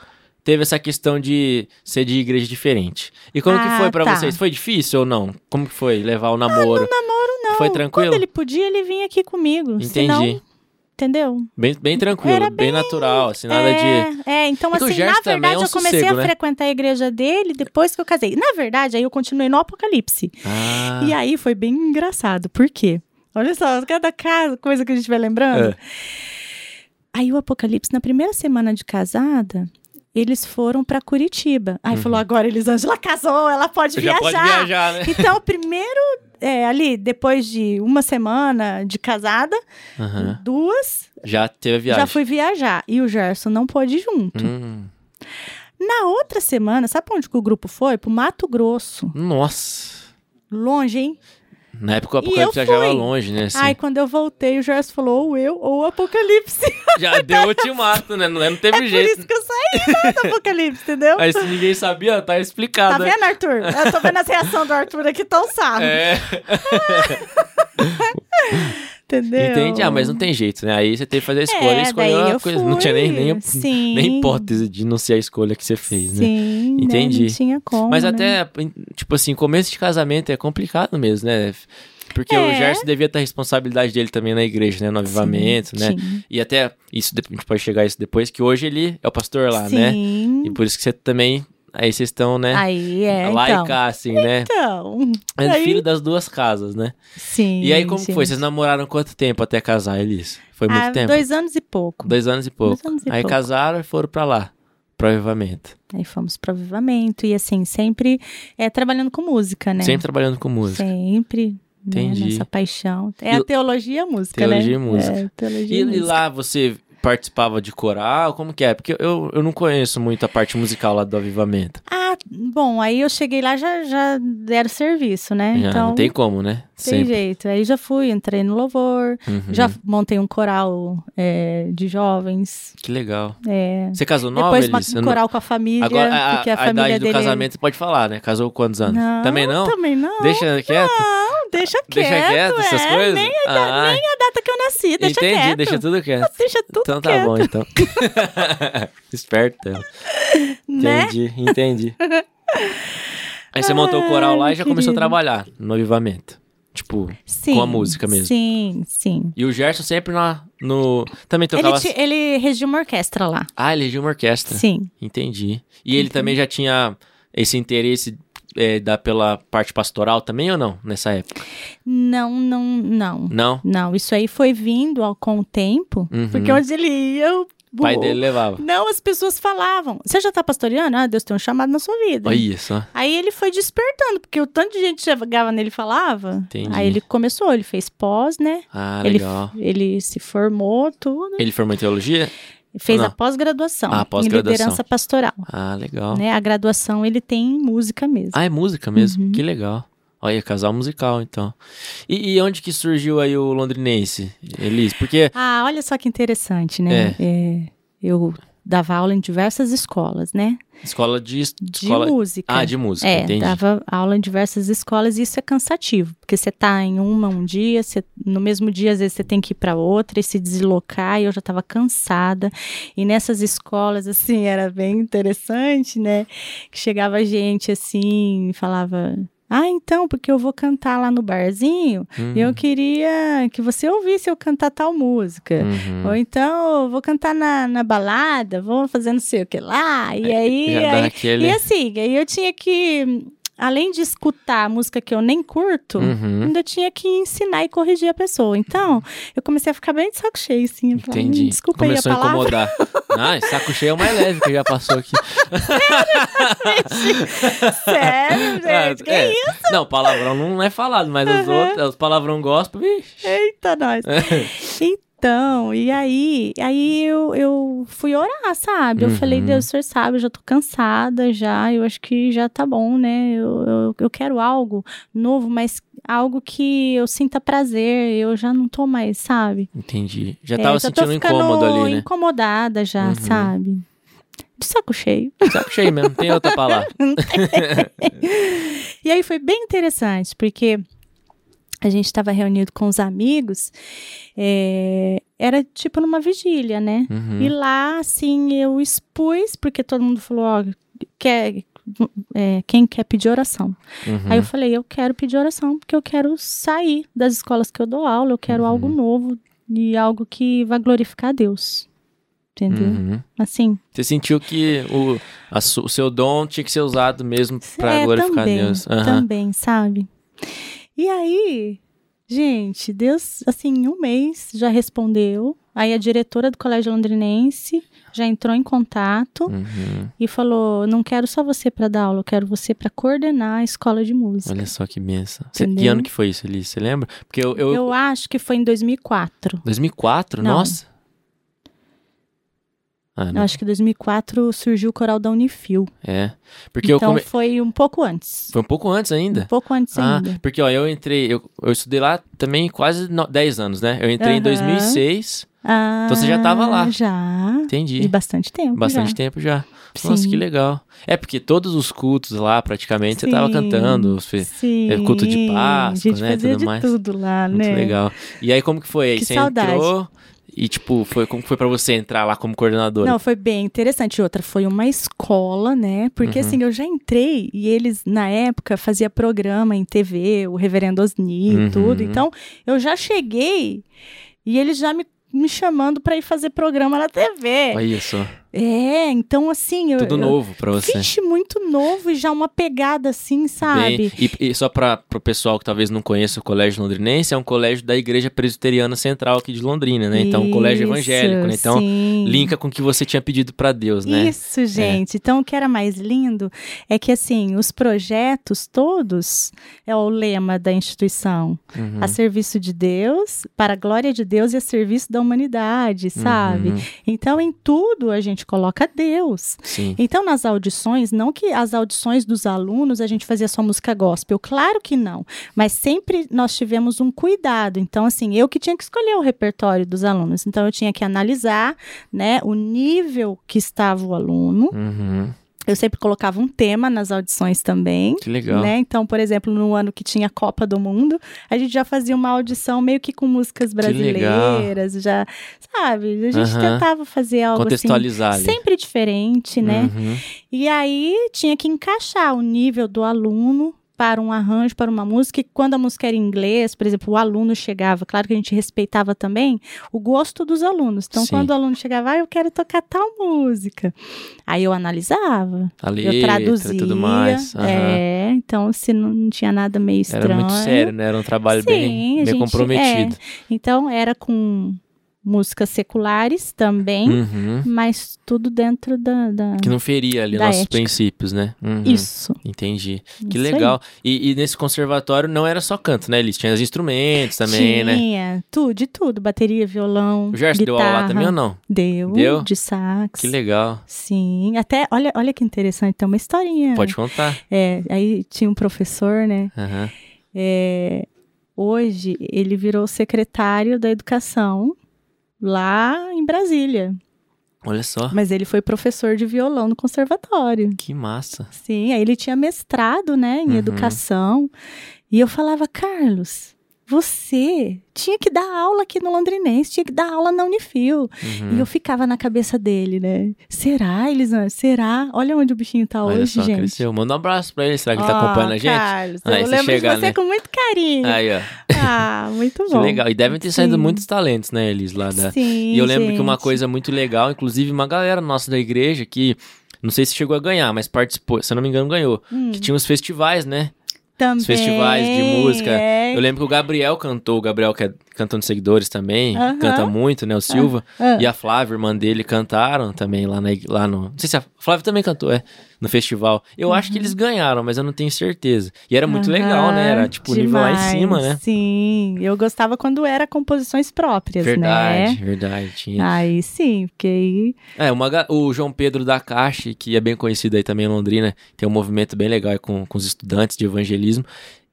teve essa questão de ser de igreja diferente. E como que
Ah,
foi pra
tá.
vocês? Foi difícil ou não? Como que foi levar o namoro?
Namoro não.
Foi tranquilo?
Quando ele podia, ele vinha aqui comigo.
Entendi.
Senão, entendeu?
Bem, bem tranquilo,
Era
bem, natural, assim, nada de...
é, É, então
É o
assim, na
é
verdade,
um
eu comecei
sossego,
a
né?
frequentar a igreja dele depois que eu casei. Na verdade, aí eu continuei no Apocalipse.
Ah,
E aí foi bem engraçado. Por quê? Olha só, cada caso, coisa que a gente vai lembrando.
É.
Aí o Apocalipse, na primeira semana de casada, eles foram pra Curitiba. Aí falou: agora Elisângela casou, ela pode
Uhum. já
viajar.
pode viajar, né?
Então, primeiro, é, ali, depois de uma semana de casada,
Aham.
duas,
Já teve a viagem.
já fui viajar. E o Gerson não pôde ir junto.
Hum,
Na outra semana, sabe pra onde que o grupo foi? Pro Mato Grosso.
nossa.
Longe, hein?
Na época o Apocalipse já estava longe, né? assim.
Aí, quando eu voltei, o Gerson falou: ou eu ou o Apocalipse.
Já deu ultimato, né? Não, não teve
É por
jeito.
isso que eu saí né, do Apocalipse, entendeu?
Aí se ninguém sabia, tá
Tá
explicado. né?
vendo, Arthur? Eu tô vendo as reações do Arthur aqui tão sarro.
É,
Entendeu?
entendi. Ah, mas não tem jeito, né? Aí você teve que fazer a escolha.
É, eu
coisa. Não tinha nem,
fui.
nem,
Sim.
nem hipótese de não ser a escolha que você fez, né?
Sim, né?
Entendi.
Não tinha como.
Mas
né?
até, tipo assim, começo de casamento é complicado mesmo, né? Porque o
É.
Gerson devia ter a responsabilidade dele também na igreja, né? No avivamento, né?
Sim.
E até, isso, a gente pode chegar a isso depois, que hoje ele é o pastor lá, né?
Sim.
E por isso que você também, aí vocês estão, né?
Aí é.
lá
então.
e cá, assim, né?
Então.
É
aí-
filho das duas casas, né?
Sim.
E aí, como
sim.
foi? Vocês namoraram quanto tempo até casar, Elis? Foi muito
Ah,
tempo?
Dois anos e pouco.
Dois anos e pouco.
anos e
aí
pouco.
casaram e foram pra lá, pro avivamento.
Aí fomos pro avivamento. E assim, sempre é, trabalhando com música, né?
Sempre trabalhando com música.
Sempre. né,
Entendi.
Nessa paixão. É
E-
a teologia e a música,
Teologia
né?
e música.
É, teologia
E,
e,
e
música.
lá você participava de coral? Como que é? Porque eu, eu não conheço muito a parte musical lá do avivamento.
Ah, bom, aí eu cheguei lá, já, já deram serviço, né?
Já
então,
não tem como, né?
tem jeito. Aí já fui, entrei no louvor,
Uhum.
já montei um coral é, de jovens.
Que legal.
é.
Você casou nova,
Depois
Elis?
um
não-
coral com a família,
Agora, a,
porque a,
a
família
idade do
dele... é
casamento você pode falar, né? Casou quantos anos?
Não,
Também não?
Também não.
Deixa quieto?
Não, deixa quieto.
Deixa quieto essas
é,
coisas?
Nem a,
Ah,
nem a data que eu nasci, deixa
entendi,
quieto.
deixa tudo quieto.
Deixa tudo
Então tá
quieto,
bom, então. Esperto ela.
né?
Entendi, entendi. Aí você montou o coral lá e já
Ai,
começou a
querido.
trabalhar no avivamento. Tipo,
Sim,
com a música mesmo.
Sim, sim.
e o Gerson sempre na, no... Também
Ele,
tocava...
ti- ele regiu uma orquestra lá.
Ah, ele regiu uma orquestra.
Sim.
Entendi. E ele também já tinha esse interesse é, da, pela parte pastoral também ou não, nessa época?
Não, não, não.
Não?
Não, isso aí foi vindo ao, com o tempo,
Uhum.
porque onde ele ia, eu
O pai dele levava.
Não, as pessoas falavam. Você já tá pastoreando? Ah, Deus tem um chamado na sua vida.
Olha isso.
Aí ele foi despertando, porque o tanto de gente chegava nele e falava.
Entendi.
Aí ele começou, ele fez pós, né?
Ah,
ele,
legal.
ele se formou, tudo.
Ele formou em teologia?
Fez
Não.
a pós-graduação
Ah,
em
pós-graduação.
liderança pastoral.
Ah, legal.
Né? A graduação ele tem em música mesmo.
Ah, é música mesmo?
Uhum.
Que legal. Olha, casal musical, então. E, e onde que surgiu aí o londrinense, Elis? Porque...
Ah, olha só que interessante, né? É, eu dava aula em diversas escolas, né?
Escola de...
De
Escola...
música.
Ah, de música,
É,
entendi.
dava aula em diversas escolas e isso é cansativo, porque você tá em uma um dia, você- no mesmo dia às vezes você tem que ir para outra e se deslocar, e eu já estava cansada. E nessas escolas assim, era bem interessante, né? Que chegava gente assim, falava: "Ah, então, porque eu vou cantar lá no barzinho,
Hum,
eu queria que você ouvisse eu cantar tal música".
uhum.
Ou então, eu vou cantar na, na balada, vou fazer não sei o que lá. E aí,
dá
aí
aquele...
e assim, aí eu tinha que, além de escutar a música que eu nem curto,
Uhum.
ainda tinha que ensinar e corrigir a pessoa. Então, eu comecei a ficar bem de saco cheio, assim. Falei,
Entendi.
"Hum, Desculpa
Começou
aí
a
a
incomodar. Ah, saco cheio é o mais leve que já passou aqui.
Sério, gente? que
É,
isso?
Não, palavrão não é falado, mas os outros, os palavrão gospel, vixe.
Eita, nós. Então, e aí, aí eu, eu fui orar, sabe? Eu
Uhum.
falei, Deus, o senhor sabe, eu já tô cansada já, eu acho que já tá bom, né? Eu, eu, eu quero algo novo, mas algo que eu sinta prazer, eu já não tô mais, sabe?
Entendi. Já
É,
tava
eu já
sentindo incômodo ali, né?
incomodada já,
Uhum.
sabe? De saco cheio.
Saco cheio mesmo, não tem outra palavra.
E aí foi bem interessante, porque a gente estava reunido com os amigos, é, era tipo numa vigília, né?
Uhum.
E lá, assim, eu expus, porque todo mundo falou, ó, quer, é, quem quer pedir oração?
Uhum.
Aí eu falei, eu quero pedir oração, porque eu quero sair das escolas que eu dou aula, eu quero
Uhum.
algo novo e algo que vai glorificar a Deus. Entendeu?
Uhum.
Assim,
Você sentiu que o, a o seu dom tinha que ser usado mesmo pra
é,
glorificar
também,
Deus. Aham.
também, sabe? E aí, gente, Deus, assim, em um mês já respondeu. Aí a diretora do Colégio Londrinense já entrou em contato
Uhum.
e falou: não quero só você para dar aula, eu quero você para coordenar a escola de música.
Olha só que benção. Cê- Que ano que foi isso, Eli? Você lembra? Porque eu... eu...
Eu acho que foi em 2004.
2004?
Não.
Nossa. Ah, não.
acho que em 2004 surgiu o coral da Unifil.
É. Porque eu
então
come...
foi um pouco antes.
Foi um pouco antes ainda.
Um pouco antes
Ah,
ainda.
porque ó, eu entrei, eu, eu estudei lá também quase no, 10 anos, né? Eu entrei em
Aham.
2006,
Ah,
então você já tava lá.
Já.
entendi.
De bastante tempo.
Bastante
já.
tempo já. Nossa,
Sim.
que legal. É porque todos os cultos lá, praticamente, você tava
Sim,
cantando. os fe-
Sim.
é, culto de Páscoa, né, tudo mais.
tudo lá,
Muito
né?
legal. E aí, como que foi? Aí
Que
você
saudade.
entrou e, tipo, foi, como foi pra você entrar lá como coordenadora?
Não, foi bem interessante. Outra, foi uma escola, né? Porque
Uhum.
assim, eu já entrei e eles, na época, fazia programa em TV, o Reverendo Osni
Uhum.
e tudo. Então, eu já cheguei e eles já me, me chamando pra ir fazer programa na TV.
Olha isso.
É, então assim, eu.
Tudo
eu,
novo pra você.
Vixe, muito novo e já uma pegada assim, sabe?
Bem, e, e só para o pessoal que talvez não conheça o Colégio Londrinense, é um colégio da Igreja Presbiteriana Central aqui de Londrina, né? Então, um colégio
Isso,
evangélico, né? Então,
sim.
linka com o que você tinha pedido para Deus, né?
Isso, gente. Então, o que era mais lindo é que, assim, os projetos todos é o lema da instituição.
Uhum.
A serviço de Deus, para a glória de Deus e a serviço da humanidade, sabe?
Uhum.
Então, em tudo a gente coloca Deus.
Sim.
Então, nas audições, não que as audições dos alunos a gente fazia só música gospel, claro que não, mas sempre nós tivemos um cuidado. Então, assim, eu que tinha que escolher o repertório dos alunos. Então, eu tinha que analisar, né, o nível que estava o aluno.
Uhum.
Eu sempre colocava um tema nas audições também.
Que legal.
Né? Então, por exemplo, no ano que tinha Copa do Mundo, a gente já fazia uma audição meio que com músicas brasileiras, já, sabe? A gente
Aham.
tentava fazer algo assim,
Contextualizar ali.
sempre diferente, né?
Uhum.
E aí tinha que encaixar o nível do aluno para um arranjo, para uma música, e quando a música era em inglês, por exemplo, o aluno chegava, claro que a gente respeitava também o gosto dos alunos. Então,
Sim.
quando o aluno chegava, ah, eu quero tocar tal música. Aí eu analisava, eu traduzia.
tudo mais. Aham.
É, então se não, não tinha nada meio estranho.
Era muito sério, né? Era um trabalho
Sim,
bem, bem
gente-
comprometido.
Então era com músicas seculares também,
Uhum.
mas tudo dentro da. da-
Que não feria ali nossos
ética.
princípios, né? Uhum.
Isso.
Entendi. Que
Isso
legal. E, e nesse conservatório não era só canto, né? Eles tinham os instrumentos também, né?
Tinha tudo, de tudo. Bateria, violão.
O Gerson deu aula
guitarra.
também ou não?
Deu.
Deu?
De sax.
Que legal.
Sim. Até, olha, olha que interessante, tem uma historinha.
Pode contar.
É, aí tinha um professor, né?
Aham.
É, hoje ele virou secretário da educação lá em Brasília.
Olha só.
Mas ele foi professor de violão no conservatório.
Que massa.
Sim, aí ele tinha mestrado, né, em
Uhum.
educação. E eu falava, Carlos, você tinha que dar aula aqui no Londrinense, tinha que dar aula na Unifil.
Uhum.
E eu ficava na cabeça dele, né? Será, Elisandro? Será? Olha onde o bichinho tá
Olha
hoje,
só,
gente.
cresceu. Manda um abraço pra ele. Será que ele tá acompanhando a gente?
Carlos,
Aí
eu lembro
chega,
de você
né?
com muito carinho.
Aí, ó.
Ah, muito
Que
bom.
legal. E devem ter saído
Sim.
muitos talentos, né, eles lá da.
Sim,
E eu lembro que uma
gente.
coisa muito legal, inclusive uma galera nossa da igreja que. Não sei se chegou a ganhar, mas participou, se eu não me engano, ganhou.
Hum,
Que tinha os festivais, né?
Também,
festivais de música.
é.
Eu lembro que o Gabriel cantou, o Gabriel que é cantando seguidores também,
Aham.
canta muito, né? O Silva.
Ah,
E a Flávia, irmã dele, cantaram também lá, na, lá no. Não sei se a Flávia também cantou, é. No festival. Eu acho que eles ganharam, mas eu não tenho certeza. E era muito legal, né? Era tipo nível lá em
demais.
cima, né?
Sim, eu gostava quando era composições próprias,
Verdade,
né?
verdade. Tinha.
Aí sim, porque aí.
É, uma, o João Pedro da Caixa, que é bem conhecido aí também em Londrina, tem um movimento bem legal aí com, com os estudantes de evangelismo.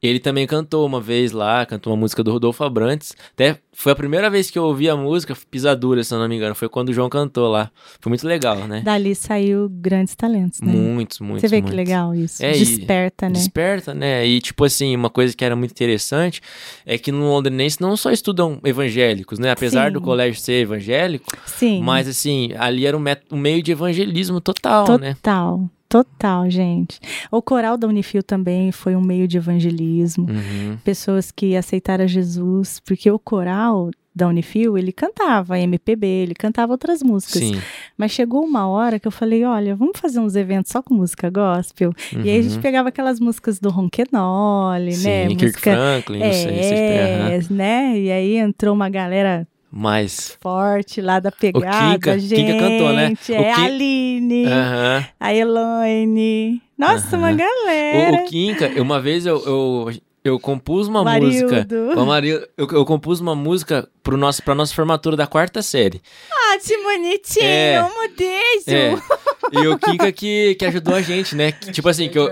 Ele também cantou uma vez lá, cantou uma música do Rodolfo Abrantes. Até foi a primeira vez que eu ouvi a música, Pisadura, se eu não me engano. Foi quando o João cantou lá. Foi muito legal, né?
Dali saiu grandes talentos, né?
Muitos, muitos.
Você vê que
muitos.
legal isso.
É, e-
Desperta, né?
Desperta, né? E, tipo assim, uma coisa que era muito interessante é que no londrinense não só estudam evangélicos, né? Apesar
Sim.
do colégio ser evangélico,
Sim.
mas, assim, ali era um, um meio de evangelismo total, né?
Total. Total, gente. O coral da Unifil também foi um meio de evangelismo.
Uhum.
Pessoas que aceitaram Jesus, porque o coral da Unifil, ele cantava MPB, ele cantava outras músicas.
Sim.
Mas chegou uma hora que eu falei, olha, vamos fazer uns eventos só com música gospel. E aí a gente
Uhum.
pegava aquelas músicas do Ronquenole,
Sim,
né?
Kirk
Música...
Franklin, não sei.
É, né? E aí entrou uma galera
Mas.
forte lá da pegada,
Kinka-
gente.
Kinka cantou, né? O
É, a Aline, a Elaine. Nossa, uma galera.
O, o Kinka, uma vez eu, eu, eu compus uma
Marildo.
música. O Marildo, eu, eu compus uma música pro nosso, pra nossa formatura da quarta série.
Ah, que bonitinho,
É.
um beijo.
É. E o Kinka que, que ajudou a gente, né? Que, tipo assim, que eu,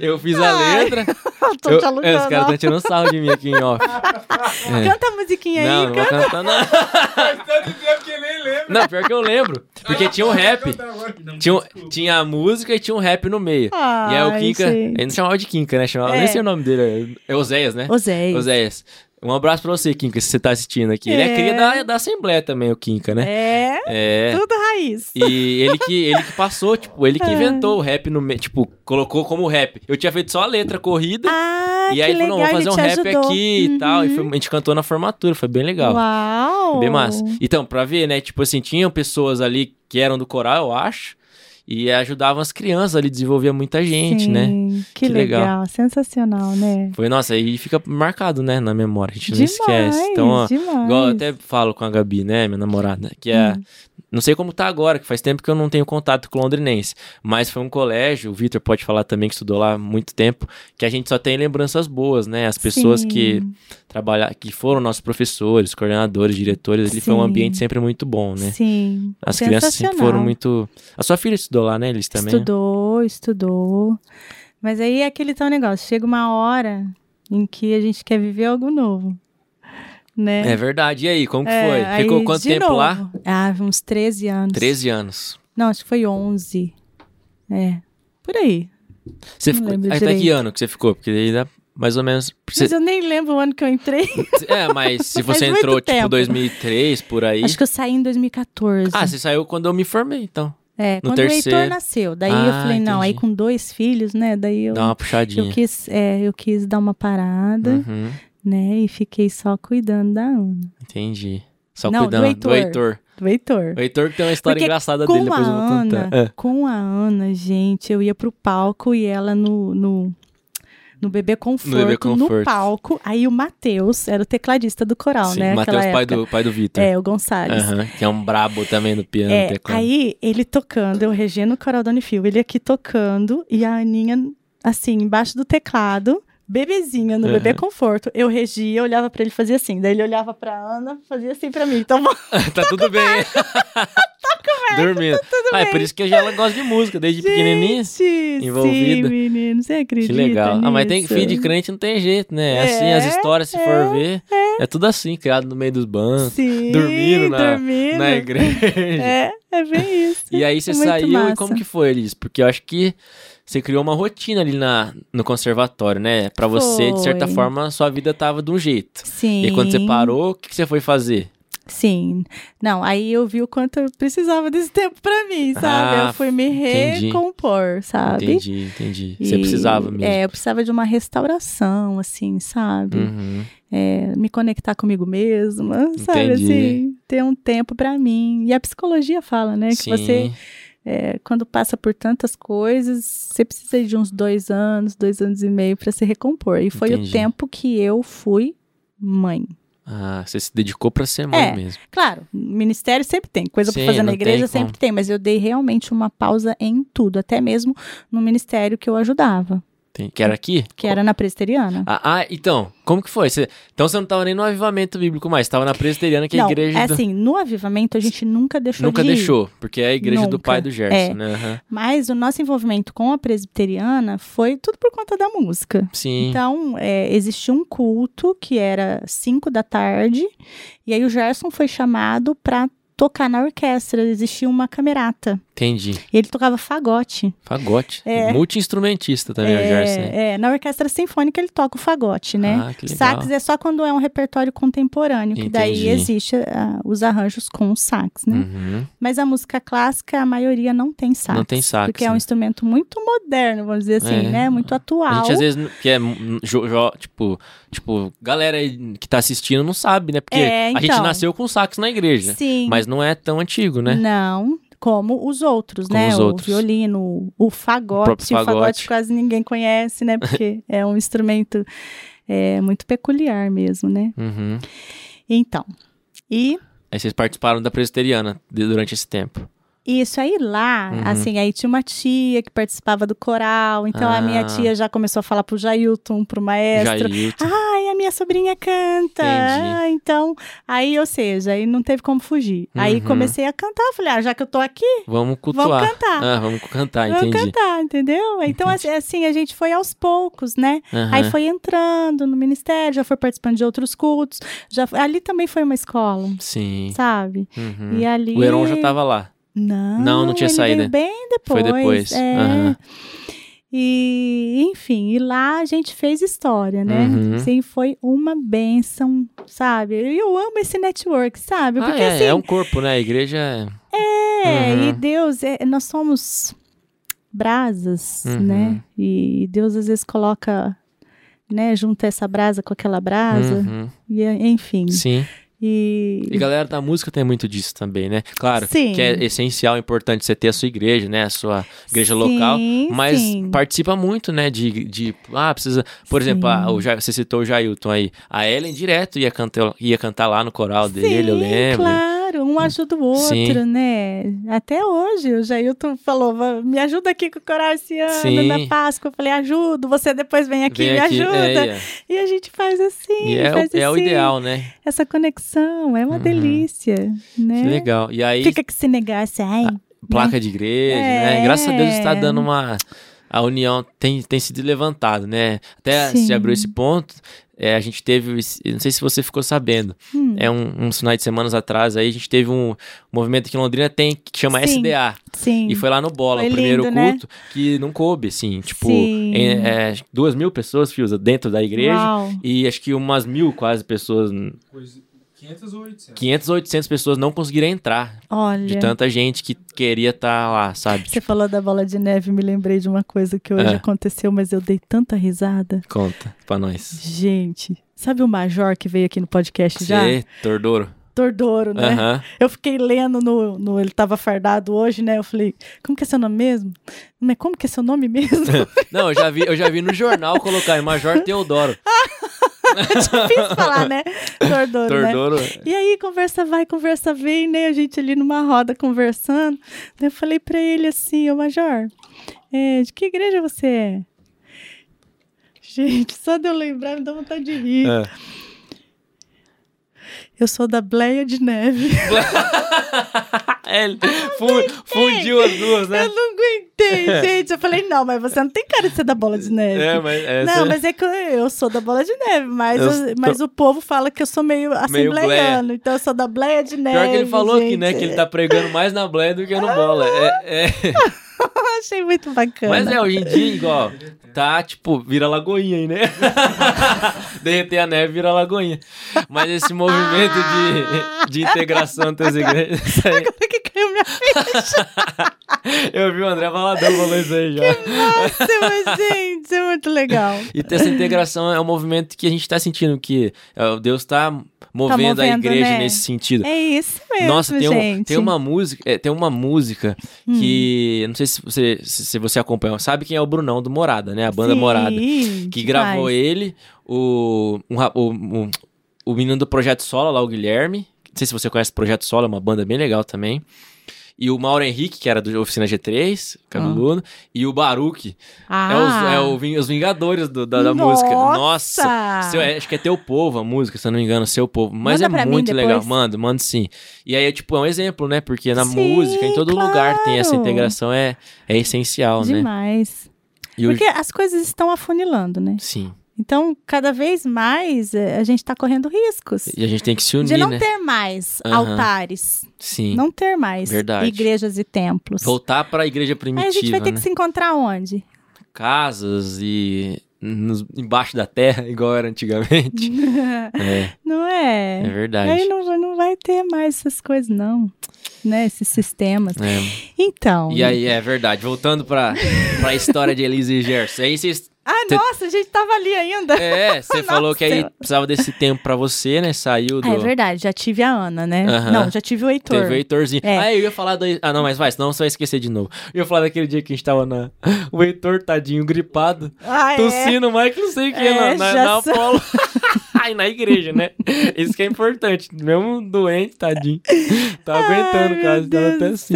eu fiz a
Ai,
letra.
Tô
eu,
te alugando.
é, os caras estão tirando sarro de mim aqui em off. É.
Canta a musiquinha
Não,
aí,
não vou
canta.
cantar, não.
Faz tanto tempo que nem lembra.
Não, pior que eu lembro. Porque tinha um rap. Tinha, um- tinha a música e tinha um rap no meio. e aí o Kinka, ele não chamava de Kinka, né? Chamava,
É.
nem sei o nome dele, é Oséias, né?
Oséias.
Oséias. Um abraço pra você, Kinka, se você tá assistindo aqui. Ele é
É.
cria da, da Assembleia também, o Kinka, né?
É,
É.
tudo raiz.
E ele que, ele que passou, tipo, ele que inventou o rap no meio, tipo, colocou como rap. Eu tinha feito só a letra corrida.
Ah,
e aí ele falou, vamos fazer um rap
ajudou.
aqui e tal. E
Uhum.
foi- a gente cantou na formatura, foi bem legal.
Uau!
Bem massa. Então, pra ver, né? Tipo assim, tinham pessoas ali que eram do coral, eu acho. E ajudavam as crianças ali, desenvolvia muita gente,
Sim,
né?
Que,
Que legal.
legal. sensacional, né?
Foi, nossa, aí fica marcado, né, na memória. A gente não
demais,
esquece. Então, ó,
demais.
igual eu até falo com a Gabi, né, minha namorada, que é.
Hum.
Não sei como tá agora, que faz tempo que eu não tenho contato com o londrinense. Mas foi um colégio, o Vitor pode falar também que estudou lá há muito tempo, que a gente só tem lembranças boas, né? As pessoas
Sim.
que trabalhar, que foram nossos professores, coordenadores, diretores, ali foi um ambiente sempre muito bom, né?
Sim.
As crianças sempre foram muito. A sua filha estudou lá, né? Eles também. né?
Estudou, estudou. Mas aí é aquele tal negócio. Chega uma hora em que a gente quer viver algo novo. Né?
É verdade. E aí, como que
É,
foi?
aí,
Ficou quanto
de
tempo
novo.
lá?
Ah, uns 13 anos.
13 anos.
Não, acho que foi 11. É. Por aí.
Você ficou. Até que
direito.
ano que você ficou? Porque daí dá mais ou menos.
Mas eu nem lembro o ano que eu entrei.
É, mas se você entrou tipo
tempo.
2003 por aí.
Acho que eu saí em 2014.
Ah, você saiu quando eu me formei, então.
É,
no
quando
terceiro.
o Heitor nasceu. Daí eu
Ah,
falei, não, aí com dois filhos, né? Daí eu,
Dá uma puxadinha.
eu, quis, é, eu quis dar uma parada,
Uhum,
né? E fiquei só cuidando da Ana.
entendi. Só
Não, do
cuidando
Heitor.
Heitor.
Do Heitor.
O Heitor que tem uma história
Porque
engraçada
Com
dele,
a
depois eu vou contar.
Ana,
É.
com a Ana, gente, eu ia pro palco e ela no, no, no Bebê Conforto,
Bebê Conforto.
no palco. Aí o Matheus era o tecladista do coral,
Sim,
né?
Matheus, pai do, pai do Vitor.
É, o Gonçalves.
Que é um brabo também no piano.
É,
teclado.
aí ele tocando, eu regendo o coral do Unifil, ele aqui tocando e a Aninha, assim, embaixo do teclado, bebezinha no bebê conforto. Eu regia, olhava pra ele e fazia assim. Daí ele olhava pra Ana, fazia assim pra mim. Então,
tá tudo bem. Dormindo. ah, é por isso que a ela gosta de música, desde pequenininha.
gente,
envolvida.
sim, menino, você acredita
Que legal. Ah, mas tem
nisso?
filho de crente, não tem jeito, né? É assim,
É,
as histórias, se for ver, é. tudo assim, criado no meio dos bancos,
Sim,
dormindo na,
dormindo.
na igreja.
É, é bem isso.
E aí você
É
saiu
massa.
e como que foi, Elis? Porque eu acho que você criou uma rotina ali na, no conservatório, né? Pra você, de certa forma, sua vida tava de um jeito.
Sim.
E quando você parou, o que, que você foi fazer?
Sim. Não, aí eu vi o quanto eu precisava desse tempo pra mim, sabe?
Ah,
eu fui me
entendi.
recompor, sabe?
Entendi, entendi. Você
E,
precisava mesmo.
É, eu precisava de uma restauração, assim, sabe?
Uhum.
É, me conectar comigo mesma, sabe?
Entendi.
Assim, ter um tempo pra mim. E a psicologia fala, né? Que
Sim.
você, é, quando passa por tantas coisas, você precisa de uns dois anos, dois anos e meio pra se recompor. E foi
Entendi.
o tempo que eu fui mãe.
Ah, você se dedicou pra ser mãe
É.
mesmo.
Claro, ministério sempre tem, coisa pra fazer na igreja sempre
como.
tem, mas eu dei realmente uma pausa em tudo, até mesmo no ministério que eu ajudava,
Tem- Que era aqui?
que era na presbiteriana.
Ah, ah, então, como que foi? Você- então você não tava nem no avivamento bíblico mais, tava na presbiteriana, que é a
Não,
igreja
é
do-
assim, no avivamento a gente nunca deixou
Nunca
de ir,
deixou, porque é a igreja do
Nunca.
pai do Gerson,
É.
né? Aham.
Mas o nosso envolvimento com a presbiteriana foi tudo por conta da música.
Sim.
Então, é, existia um culto que era 5 da tarde, e aí o Gerson foi chamado pra tocar na orquestra. Existia uma camerata.
Entendi.
E ele tocava fagote.
Fagote.
É.
Multi-instrumentista também, o Gerson. né?
É, é, na orquestra sinfônica ele toca o fagote, né?
Ah, que legal.
Sax é só quando é um repertório contemporâneo, que daí
Entendi.
existe ah, os arranjos com o sax, né?
Uhum.
Mas a música clássica, a maioria não tem sax.
Não tem sax,
Porque é um
né?
instrumento muito moderno, vamos dizer assim,
É.
né? Muito atual.
A gente às vezes, que é, tipo, tipo, galera que tá assistindo não sabe, né? Porque
É,
a gente
então.
nasceu com sax na igreja,
Sim.
mas não é tão antigo, né?
Não, como os outros,
Como
né?
os
o
outros.
violino, o fagote. O fagote
fagote.
quase ninguém conhece, né? Porque é um instrumento é, muito peculiar mesmo, né?
Uhum.
Então, e
Aí vocês participaram da presbiteriana durante esse tempo.
Isso aí lá,
Uhum.
assim, aí tinha uma tia que participava do coral, então a minha
Ah.
tia já começou a falar pro Jailton, pro maestro.
Jailton.
Ai, a minha sobrinha canta.
Entendi.
Ah, então, aí, ou seja, aí não teve como fugir. Aí
Uhum.
comecei a cantar, falei, ah, já que eu tô aqui,
Vamos cultuar.
Vamos cantar.
Ah, vamos cantar,
vamos
entendi.
cantar, entendeu? Então, assim, assim, a gente foi aos poucos, né?
Aham.
Aí foi entrando no ministério, já foi participando de outros cultos, já ali também foi uma escola,
Sim.
sabe?
Uhum.
E ali
O Heron já tava lá.
Não,
Não, não tinha
veio bem depois.
Foi depois.
É.
Aham.
E, enfim, e lá a gente fez história, né?
Uhum.
Sim, foi uma benção, sabe? E Eu amo esse network, sabe?
Ah,
Porque
é,
assim,
é um corpo, né? A igreja é.
é,
Uhum.
e Deus, é, nós somos brasas,
Uhum.
né? E Deus às vezes coloca, né, junta essa brasa com aquela brasa,
Uhum.
e enfim.
Sim.
E,
E galera da música tem muito disso também, né? Claro
Sim.
que é essencial, importante você ter a sua igreja, né? A sua igreja
Sim,
local. Mas
sim.
participa muito, né? De, de. Ah, precisa. Por exemplo,
Sim.
ah, o você citou o Jailton aí. A Ellen direto ia cantar, ia cantar lá no coral dele, eu lembro.
claro, um ajuda o outro,
Sim.
né? Até hoje, o Jailton falou, "Va- me ajuda aqui com o coral esse ano,
Sim.
na Páscoa. Eu falei, ajudo, você depois vem aqui e me
aqui,
ajuda.
é, é.
E a gente faz assim,
E é, o-
faz
é o
assim.
ideal, né?
Essa conexão, é uma
Uhum.
delícia, né?
Que legal. E aí,
Fica que se negasse, ai,
placa de igreja, né?
É.
Graças a Deus está dando uma. A união tem, tem sido levantada, né? Até
Sim.
se abriu esse ponto, é, a gente teve. Não sei se você ficou sabendo.
hum,
É um, uns finais de semanas atrás aí, a gente teve um movimento aqui em Londrina tem, que chama
Sim.
SDA.
sim.
E foi lá no Bola,
Foi
o primeiro
lindo, né?
culto, que não coube, assim, tipo,
Sim.
em- é, duas mil pessoas, Fiusa, dentro da igreja.
Uau.
E acho que umas mil quase pessoas,
Coisa- 500 ou 800?
500 ou 800 pessoas não conseguiram entrar.
Olha,
De tanta gente que queria estar lá, sabe?
você falou da bola de neve, me lembrei de uma coisa que hoje
É.
aconteceu, mas eu dei tanta risada.
Conta pra nós.
Gente, sabe o Major que veio aqui no podcast já?
Você, Tordoro.
Tordouro, né?
Aham.
Eu fiquei lendo no, no. Ele tava fardado hoje, né? Eu falei, como que é seu nome mesmo? Mas como que é seu nome mesmo?
Não, eu já vi, eu já vi no jornal colocar aí, Major Teodoro.
é difícil falar, né? Tordouro, né?
Tordoro.
E aí, conversa vai, conversa vem, né? A gente ali numa roda conversando. Daí eu falei pra ele assim, ô Major, é, de que igreja você é? Gente, só de eu lembrar me dá vontade de rir.
É.
Eu sou da Bleia de Neve.
É, ele fu- fundiu as duas, né?
Eu não aguentei, gente. Eu falei, não, mas você não tem cara de ser da Bola de Neve.
É, mas essa...
Não, mas é que eu, eu sou da Bola de Neve, mas,
Eu
o-
tô-
mas o povo fala que eu sou meio
Meio
assembleiano. Então eu sou da Bleia de Neve.
Pior que ele falou aqui, né? Que ele tá pregando mais na Bleia do que no bola. É, é.
Achei muito bacana.
Mas é, hoje em dia, igual, tá tipo, vira lagoinha aí, né? Derreter a neve vira lagoinha. Mas esse movimento de, de integração entre as igrejas. aí-
minha
eu vi o André Valadão falou isso aí já.
Nossa, mas, gente, é muito legal.
E ter essa integração é um movimento que a gente tá sentindo que é, Deus tá movendo, a
movendo,
igreja
né?
nesse sentido.
É isso mesmo,
Nossa, tem, um-.
Hum.
tem uma música, é, tem uma música que eu não sei se você se, você acompanha, sabe quem é o Brunão do Morada, né? A banda
Sim,
Morada, que
demais.
gravou ele, o um o o menino do Projeto Sola, lá o Guilherme. Não sei se você conhece o Projeto Sola, é uma banda bem legal também. E o Mauro Henrique, que era do Oficina G3, cabeludo, e o Baruque.
Ah,
É, os, é o Ving- os Vingadores do- da, da música. Nossa! Seu- é, acho que é Teu Povo a música, se eu não me engano, Seu Povo. Mas
Manda
é muito legal. Mando, mando sim. E aí, tipo, é um exemplo, né? Porque na
Sim,
música, em todo lugar tem essa
claro.
integração, é, é essencial, né?
Demais.
E o-
Porque as coisas estão afunilando, né?
Sim.
Então, cada vez mais eh, a gente está correndo riscos
E a gente tem que se unir,
de não
né?
ter mais
Aham.
altares,
Sim.
não ter mais
Verdade.
igrejas e templos.
Voltar pra igreja
Aí
primitiva,
a gente vai ter
né?
que se encontrar onde?
Casas e nos- embaixo da terra, igual era antigamente. é,
não é?
é verdade.
Aí não, vai- não vai ter mais essas coisas, não. Né? Esses sistemas.
É.
Então.
E aí, é verdade. Voltando pra, pra história de Elisa e Gerson. Aí vocês
Ah,
Cê-
nossa, a gente tava ali ainda.
É, você falou que aí precisava desse tempo pra você, né? Saiu do.
Ah, é verdade, já tive a Ana, né? Não, já tive o Heitor.
Teve o Heitorzinho.
É.
Ah, eu ia falar do. Ah, não, mas vai, senão você vai esquecer de novo. Eu ia falar daquele dia que a gente tava na. O Heitor, tadinho, gripado.
Ah, é?
Tossindo mais que não sei o que,
É,
na, na, na
sei.
Apolo. Ai, na igreja, né? Isso que é importante. Mesmo doente, tadinho. Tá aguentando,
Ai,
cara.
meu
Tava até
do
assim.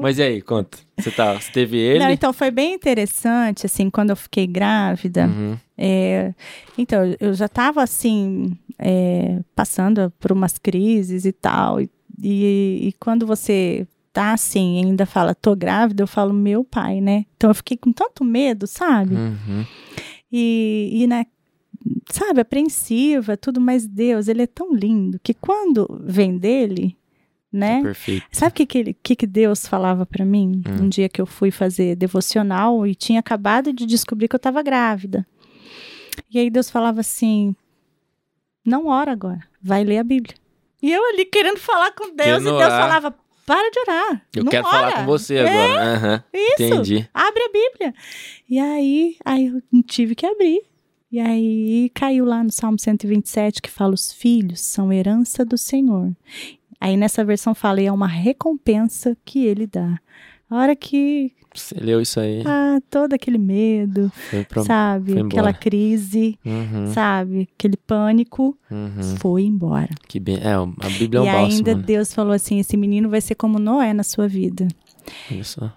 Mas e aí, conta. Você, tá, você teve ele?
Não, então foi bem interessante, assim, quando eu fiquei grávida.
Uhum.
É, então, eu já estava assim, é, passando por umas crises e tal. E, e, e quando você tá assim, ainda fala, tô grávida, eu falo, meu pai, né? Então eu fiquei com tanto medo, sabe?
Uhum.
E, e né, sabe, apreensiva, tudo, mas Deus, ele é tão lindo que quando vem dele, né?
Perfeito.
Sabe o que, que, que, que Deus falava pra mim?
Hum.
Um dia que eu fui fazer devocional e tinha acabado de descobrir que eu estava grávida. E aí Deus falava assim: não ora agora, vai ler a Bíblia. E eu ali querendo falar com Deus, e Deus
orar.
falava: para de orar.
Eu
não
quero
ora.
falar com você
É,
agora. Aham.
Isso,
Entendi.
abre a Bíblia. E aí, aí eu tive que abrir. E aí caiu lá no Salmo 127 que fala: os filhos são herança do Senhor. Aí nessa versão fala: e é uma recompensa que ele dá. A hora que
Você leu isso aí.
ah, todo aquele medo,
pro...
sabe? Aquela crise,
Uhum,
sabe? Aquele pânico
uhum.
foi embora.
Que bem. É, a Bíblia é um
e
bálsamo.
ainda
né?
Deus falou assim: esse menino vai ser como Noé na sua vida.
Só.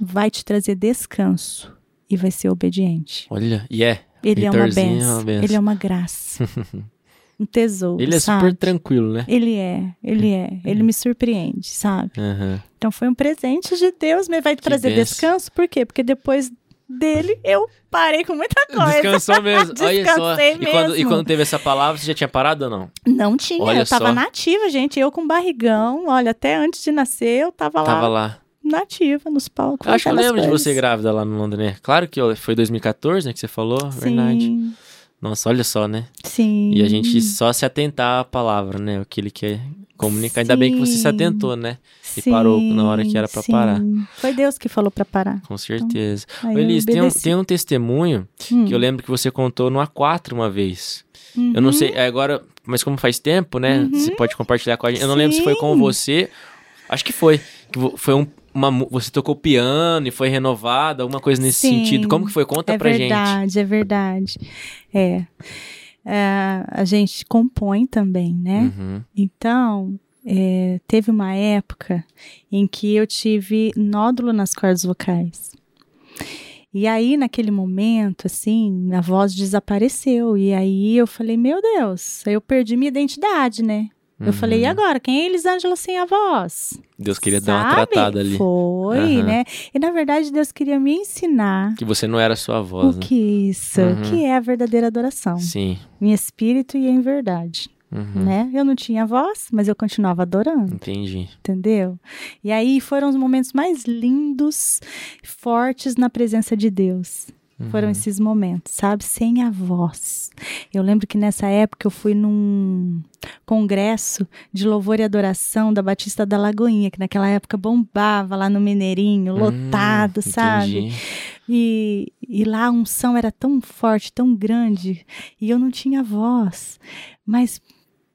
Vai te trazer descanso e vai ser obediente.
Olha, e é.
Ele é uma
é uma benção.
Ele é uma graça. um tesouro.
Ele é
sabe?
super tranquilo, né?
Ele é, ele é. Ele me surpreende, sabe?
Aham.
Então foi um presente de Deus, mas vai trazer
benção.
descanso, por quê? Porque depois dele eu parei com muita coisa.
Descansou mesmo. Olha só. E quando, e
mesmo.
quando teve essa palavra, você já tinha parado ou não?
Não tinha,
Olha
eu tava
só.
nativa, gente. Eu com barrigão, olha, até antes de nascer eu tava lá,
Tava lá.
nativa, nos palcos.
Eu acho que eu lembro de
coisas.
você grávida lá no Londres? Claro que foi 2014, né? Que você falou. Verdade.
Sim,
Nossa, olha só, né?
sim.
E a gente só se atentar à palavra, né? O que ele quer comunicar. Ainda bem que você se
Sim.
atentou, né? e parou na hora que era pra
sim.
parar.
Foi Deus que falou pra parar.
Com certeza.
Aí
Ô,
eu
Elis, tem um, tem um testemunho
Hum.
que eu lembro que você contou no A4 uma vez. Eu não
Uhum.
sei, agora mas como faz tempo, né?
Uhum.
Você pode compartilhar com a gente. Eu não lembro se foi com
Sim.
você. Acho que foi. Que foi um, uma, você tocou piano e foi renovada, alguma coisa nesse
Sim.
sentido. Como que foi? Conta
é
pra gente.
verdade, é verdade. É. É, a gente compõe também, né?
Uhum.
Então, é, teve uma época em que eu tive nódulo nas cordas vocais. E aí, naquele momento, assim, a voz desapareceu. E aí eu falei, meu Deus, eu perdi minha identidade, né? Eu falei, e
Uhum.
agora? Quem é Elisângela sem a voz?
Deus queria dar uma
Sabe?
tratada ali.
Foi,
Aham.
né? E na verdade, Deus queria me ensinar
Que você não era a sua voz,
o
né?
que é isso,
Uhum.
que é a verdadeira adoração.
Sim.
Em espírito e em verdade,
Uhum.
né? Eu não tinha voz, mas eu continuava adorando,
Entendi.
entendeu? E aí foram os momentos mais lindos, fortes na presença de Deus. Foram
Uhum.
esses momentos, sabe? Sem a voz. Eu lembro que nessa época eu fui num congresso de louvor e adoração da Batista da Lagoinha, que naquela época bombava lá no Mineirinho, lotado,
Hum,
sabe?
entendi.
E, e lá a unção era tão forte, tão grande, e eu não tinha voz. Mas,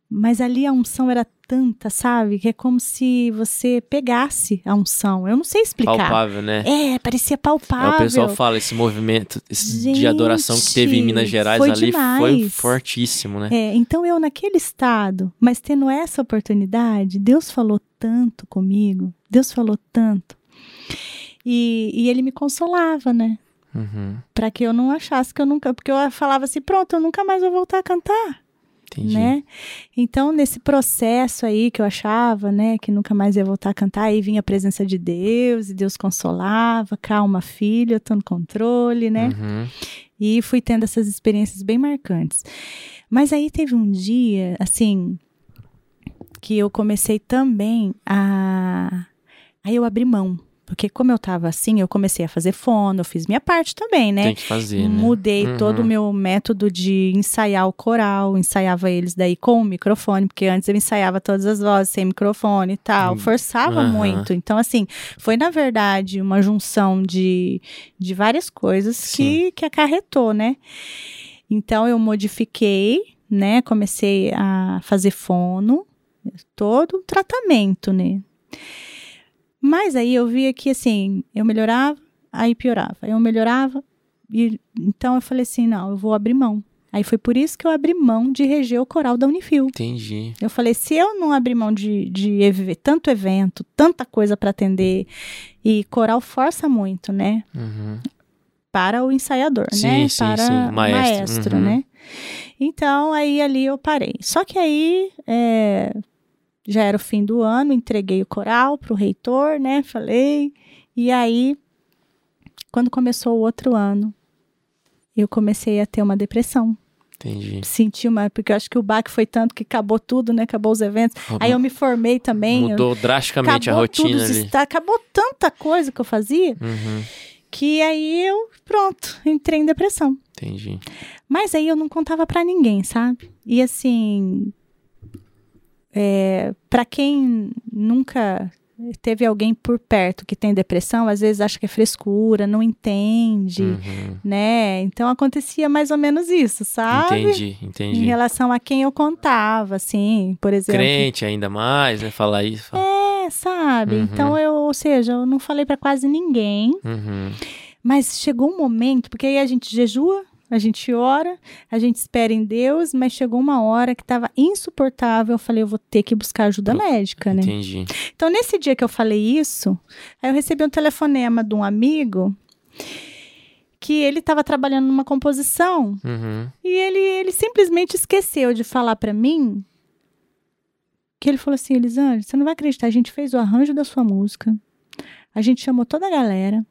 mas ali a unção era tanta, sabe? Que é como se você pegasse a unção. Eu não sei explicar.
Palpável, né?
É, parecia
É,
palpável.
o pessoal fala esse movimento esse de adoração que teve em Minas
Gente,
Gerais
foi
ali foi
demais.
fortíssimo, né?
É, então eu naquele estado, mas tendo essa oportunidade, Deus falou tanto comigo, Deus falou tanto. E, e ele me consolava, né?
Uhum,
Pra que eu não achasse que eu nunca. Porque eu falava assim, pronto, eu nunca mais vou voltar a cantar,
entendi.
né? Então, nesse processo aí que eu achava, né, que nunca mais ia voltar a cantar, aí vinha a presença de Deus, e Deus consolava, calma, filho, eu tô no controle, né?
Uhum,
E fui tendo essas experiências bem marcantes. Mas aí teve um dia, assim, que eu comecei também a. Aí eu abri mão. Porque como eu tava assim, eu comecei a fazer fono, eu fiz minha parte também, né?
Tem que fazer, né?
Mudei
Uhum.
todo o meu método de ensaiar o coral, ensaiava eles daí com o microfone, porque antes eu ensaiava todas as vozes sem microfone e tal,
Hum,
forçava
aham.
muito. Então, assim, foi na verdade uma junção de, de várias coisas que, que acarretou, né? Então eu modifiquei, né? Comecei a fazer fono, todo um tratamento, né? Mas aí eu via que assim, eu melhorava, aí piorava. Eu melhorava, e então eu falei assim: não, eu vou abrir mão. Aí foi por isso que eu abri mão de reger o coral da Unifil.
Entendi.
Eu falei: se eu não abrir mão de, de ev- tanto evento, tanta coisa para atender, e coral força muito, né?
Uhum.
Para o ensaiador,
Sim,
né?
sim,
para
sim,
o
maestro,
maestro,
uhum.
né? Então, aí ali eu parei. Só que aí é, já era o fim do ano, entreguei o coral pro reitor, né? Falei. E aí, quando começou o outro ano, eu comecei a ter uma depressão.
Entendi.
Senti uma. Porque eu acho que o baque foi tanto que acabou tudo, né? Acabou os eventos. Aí eu me formei também. eu-
Mudou drasticamente a rotina
tudo,
ali.
acabou tanta coisa que eu fazia
Uhum.
que aí eu, pronto, entrei em depressão.
Entendi.
Mas aí eu não contava pra ninguém, sabe? E assim, é, para quem nunca teve alguém por perto que tem depressão, às vezes acha que é frescura, não entende,
Uhum.
né? Então acontecia mais ou menos isso, sabe?
Entendi,
Em
entendi.
relação a quem eu contava, assim, por exemplo.
Crente ainda mais, né? Falar isso. fala-
É, sabe?
Uhum.
Então eu, ou seja, eu não falei pra quase ninguém.
Uhum.
Mas chegou um momento, porque aí a gente jejua, a gente ora, a gente espera em Deus, mas chegou uma hora que estava insuportável. Eu falei, eu vou ter que buscar ajuda médica, né?
Entendi.
Então, nesse dia que eu falei isso, aí eu recebi um telefonema de um amigo que ele estava trabalhando numa composição
Uhum.
e ele, ele simplesmente esqueceu de falar para mim que ele falou assim, Elisângela, você não vai acreditar, a gente fez o arranjo da sua música, a gente chamou toda a galera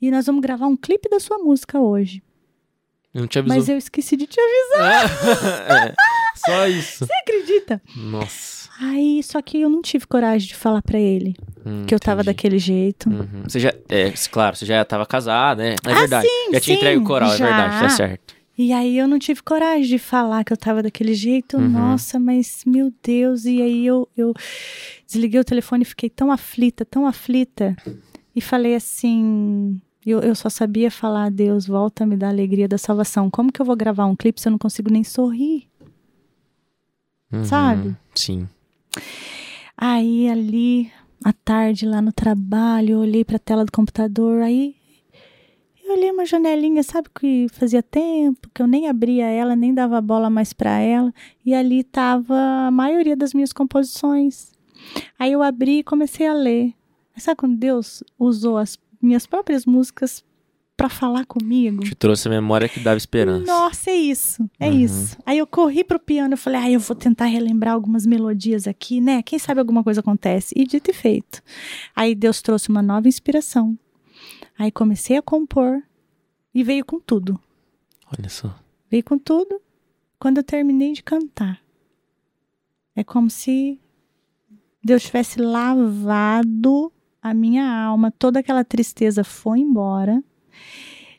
e nós vamos gravar um clipe da sua música hoje.
Eu não te avisou.
Mas eu esqueci de te avisar,
É, Só isso.
você acredita?
Nossa.
Aí, só que eu não tive coragem de falar pra ele
Hum,
que eu tava
entendi.
daquele jeito.
Uhum. Você já, é, claro, você já tava casada, né? É
Ah,
verdade.
sim,
já tinha entregue o coral,
já.
é verdade, tá certo.
E aí eu não tive coragem de falar que eu tava daquele jeito.
Uhum.
Nossa, mas meu Deus. E aí eu, eu desliguei o telefone e fiquei tão aflita, tão aflita. E falei assim. Eu, eu só sabia falar, Deus, volta a me dar a alegria da salvação. Como que eu vou gravar um clipe se eu não consigo nem sorrir?
Uhum,
sabe?
Sim.
Aí ali, à tarde, lá no trabalho, eu olhei pra tela do computador, aí eu olhei uma janelinha, sabe que fazia tempo que eu nem abria ela, nem dava bola mais pra ela, e ali tava a maioria das minhas composições. Aí eu abri e comecei a ler. Sabe quando Deus usou as minhas próprias músicas pra falar comigo?
Te trouxe a memória que dava esperança.
Nossa, é isso, é
Uhum.
isso. Aí eu corri pro piano, eu falei, ah, eu vou tentar relembrar algumas melodias aqui, né? Quem sabe alguma coisa acontece. E dito e feito. Aí Deus trouxe uma nova inspiração. Aí comecei a compor e veio com tudo.
Olha só.
Veio com tudo. Quando eu terminei de cantar, é como se Deus tivesse lavado a minha alma, toda aquela tristeza foi embora.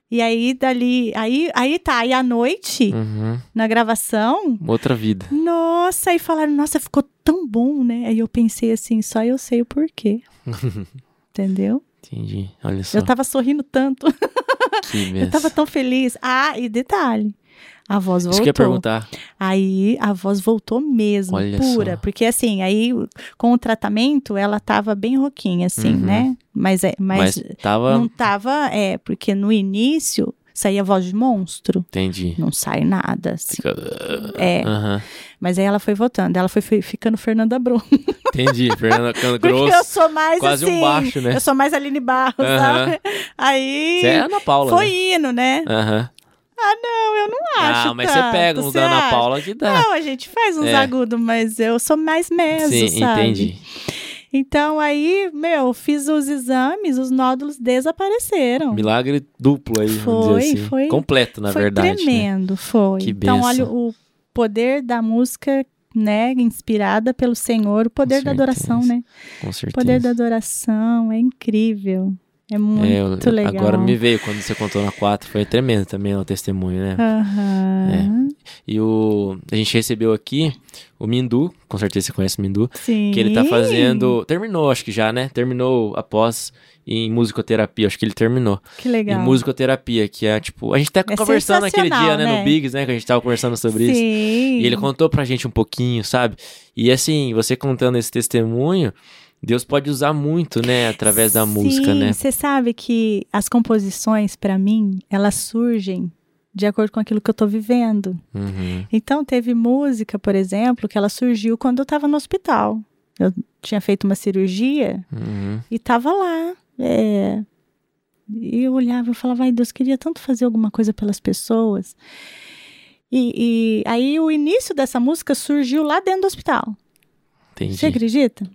E aí dali, aí, aí tá, aí à noite,
Uhum.
na gravação,
Outra vida.
nossa, aí falaram, nossa, ficou tão bom, né? Aí eu pensei assim, só eu sei o porquê. Entendeu?
Entendi. Olha só.
Eu tava sorrindo tanto,
Que
eu tava tão feliz. Ah, e detalhe, a voz
Isso
voltou.
que eu ia perguntar.
Aí a voz voltou mesmo,
Olha
pura.
só.
Porque assim, aí com o tratamento ela tava bem roquinha, assim,
Uhum.
né? Mas, é, mas,
Mas, tava.
não tava, é, porque no início saía voz de monstro.
Entendi.
Não sai nada, assim.
Fica-
É,
Aham.
mas aí ela foi voltando, ela foi fi- ficando Fernanda Brum.
Entendi. Fernanda Cano
Porque eu
Grosso.
sou mais
quase um
assim.
baixo, né?
Eu sou mais Aline Barros,
Aham.
sabe? Aí
Você é Ana Paula.
foi
né?
indo, né?
Aham.
Eu não acho.
Ah, mas
tanto.
você pega uns
Você
da Ana
acha?
Paula que dá.
Não, a gente faz uns
É.
agudos, mas eu sou mais meso,
Sim,
sabe?
entendi.
Então aí, meu, fiz os exames, os nódulos desapareceram.
Milagre duplo aí, vamos
Foi,
dizer assim.
foi-
Completo, na
foi
verdade. né?
tremendo, foi.
Que
então, olha
benção.
o poder da música, né, inspirada pelo Senhor, o poder da adoração, né?
Com
O
certeza.
poder da adoração é incrível. É muito
É,
legal.
Agora me veio quando você contou na 4, foi tremendo também o testemunho, né?
Aham.
E o a gente recebeu aqui o Mindu, com certeza você conhece o Mindu,
Sim.
que ele tá fazendo, terminou acho que já, né? Terminou após em musicoterapia, acho que ele terminou.
Que legal.
Em musicoterapia, que é tipo, a gente tá
É
conversando naquele dia, né,
né?
no Biggs, né, que a gente tava conversando sobre isso.
Sim.
E ele contou pra gente um pouquinho, sabe? E assim, você contando esse testemunho, Deus pode usar muito, né, através da música,
Sim,
né?
Você sabe que as composições, pra mim, elas surgem de acordo com aquilo que eu tô vivendo.
Uhum.
Então, teve música, por exemplo, que ela surgiu quando eu tava no hospital. Eu tinha feito uma cirurgia
Uhum.
e tava lá. é, E eu olhava e falava, ai Deus, queria tanto fazer alguma coisa pelas pessoas. E, e aí o início dessa música surgiu lá dentro do hospital.
Entendi.
Você acredita?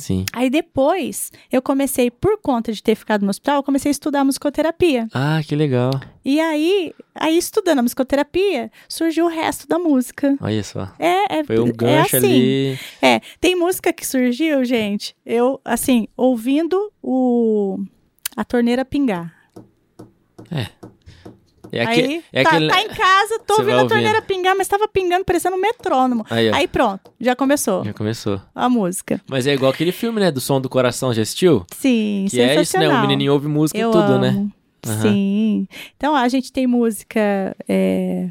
Sim.
Aí depois, eu comecei, por conta de ter ficado no hospital, eu comecei a estudar musicoterapia.
Ah, que legal.
E aí, aí estudando a musicoterapia, surgiu o resto da música.
Olha só.
É, é,
Foi um
é
gancho
assim.
ali.
É, tem música que surgiu, gente, eu, assim, ouvindo o a torneira pingar.
É, aque-
aí,
é
tá,
aquele.
tá em casa, tô
Você
ouvindo a torneira
ouvindo.
pingar, mas tava pingando parecendo um metrônomo.
Aí.
Aí pronto, já começou
Já começou.
a música.
Mas é igual aquele filme, né? Do som do coração, já assistiu?
Sim,
Que é isso, né?
sensacional.
O menininho ouve música
Eu
e tudo,
amo.
né? Aham.
Sim. Então a gente tem música. é,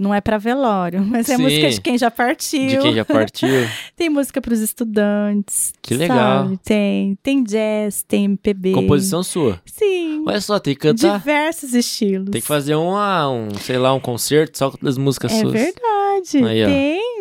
Não é para velório, mas é
Sim.
música de quem já partiu.
De quem já partiu.
Tem música para os estudantes.
Que legal.
sabe? Tem, tem jazz, tem MPB.
Composição sua.
Sim.
Olha só, tem que cantar.
Diversos estilos.
Tem que fazer um, sei lá, um concerto só com as músicas
É
suas.
verdade.
Aí, ó.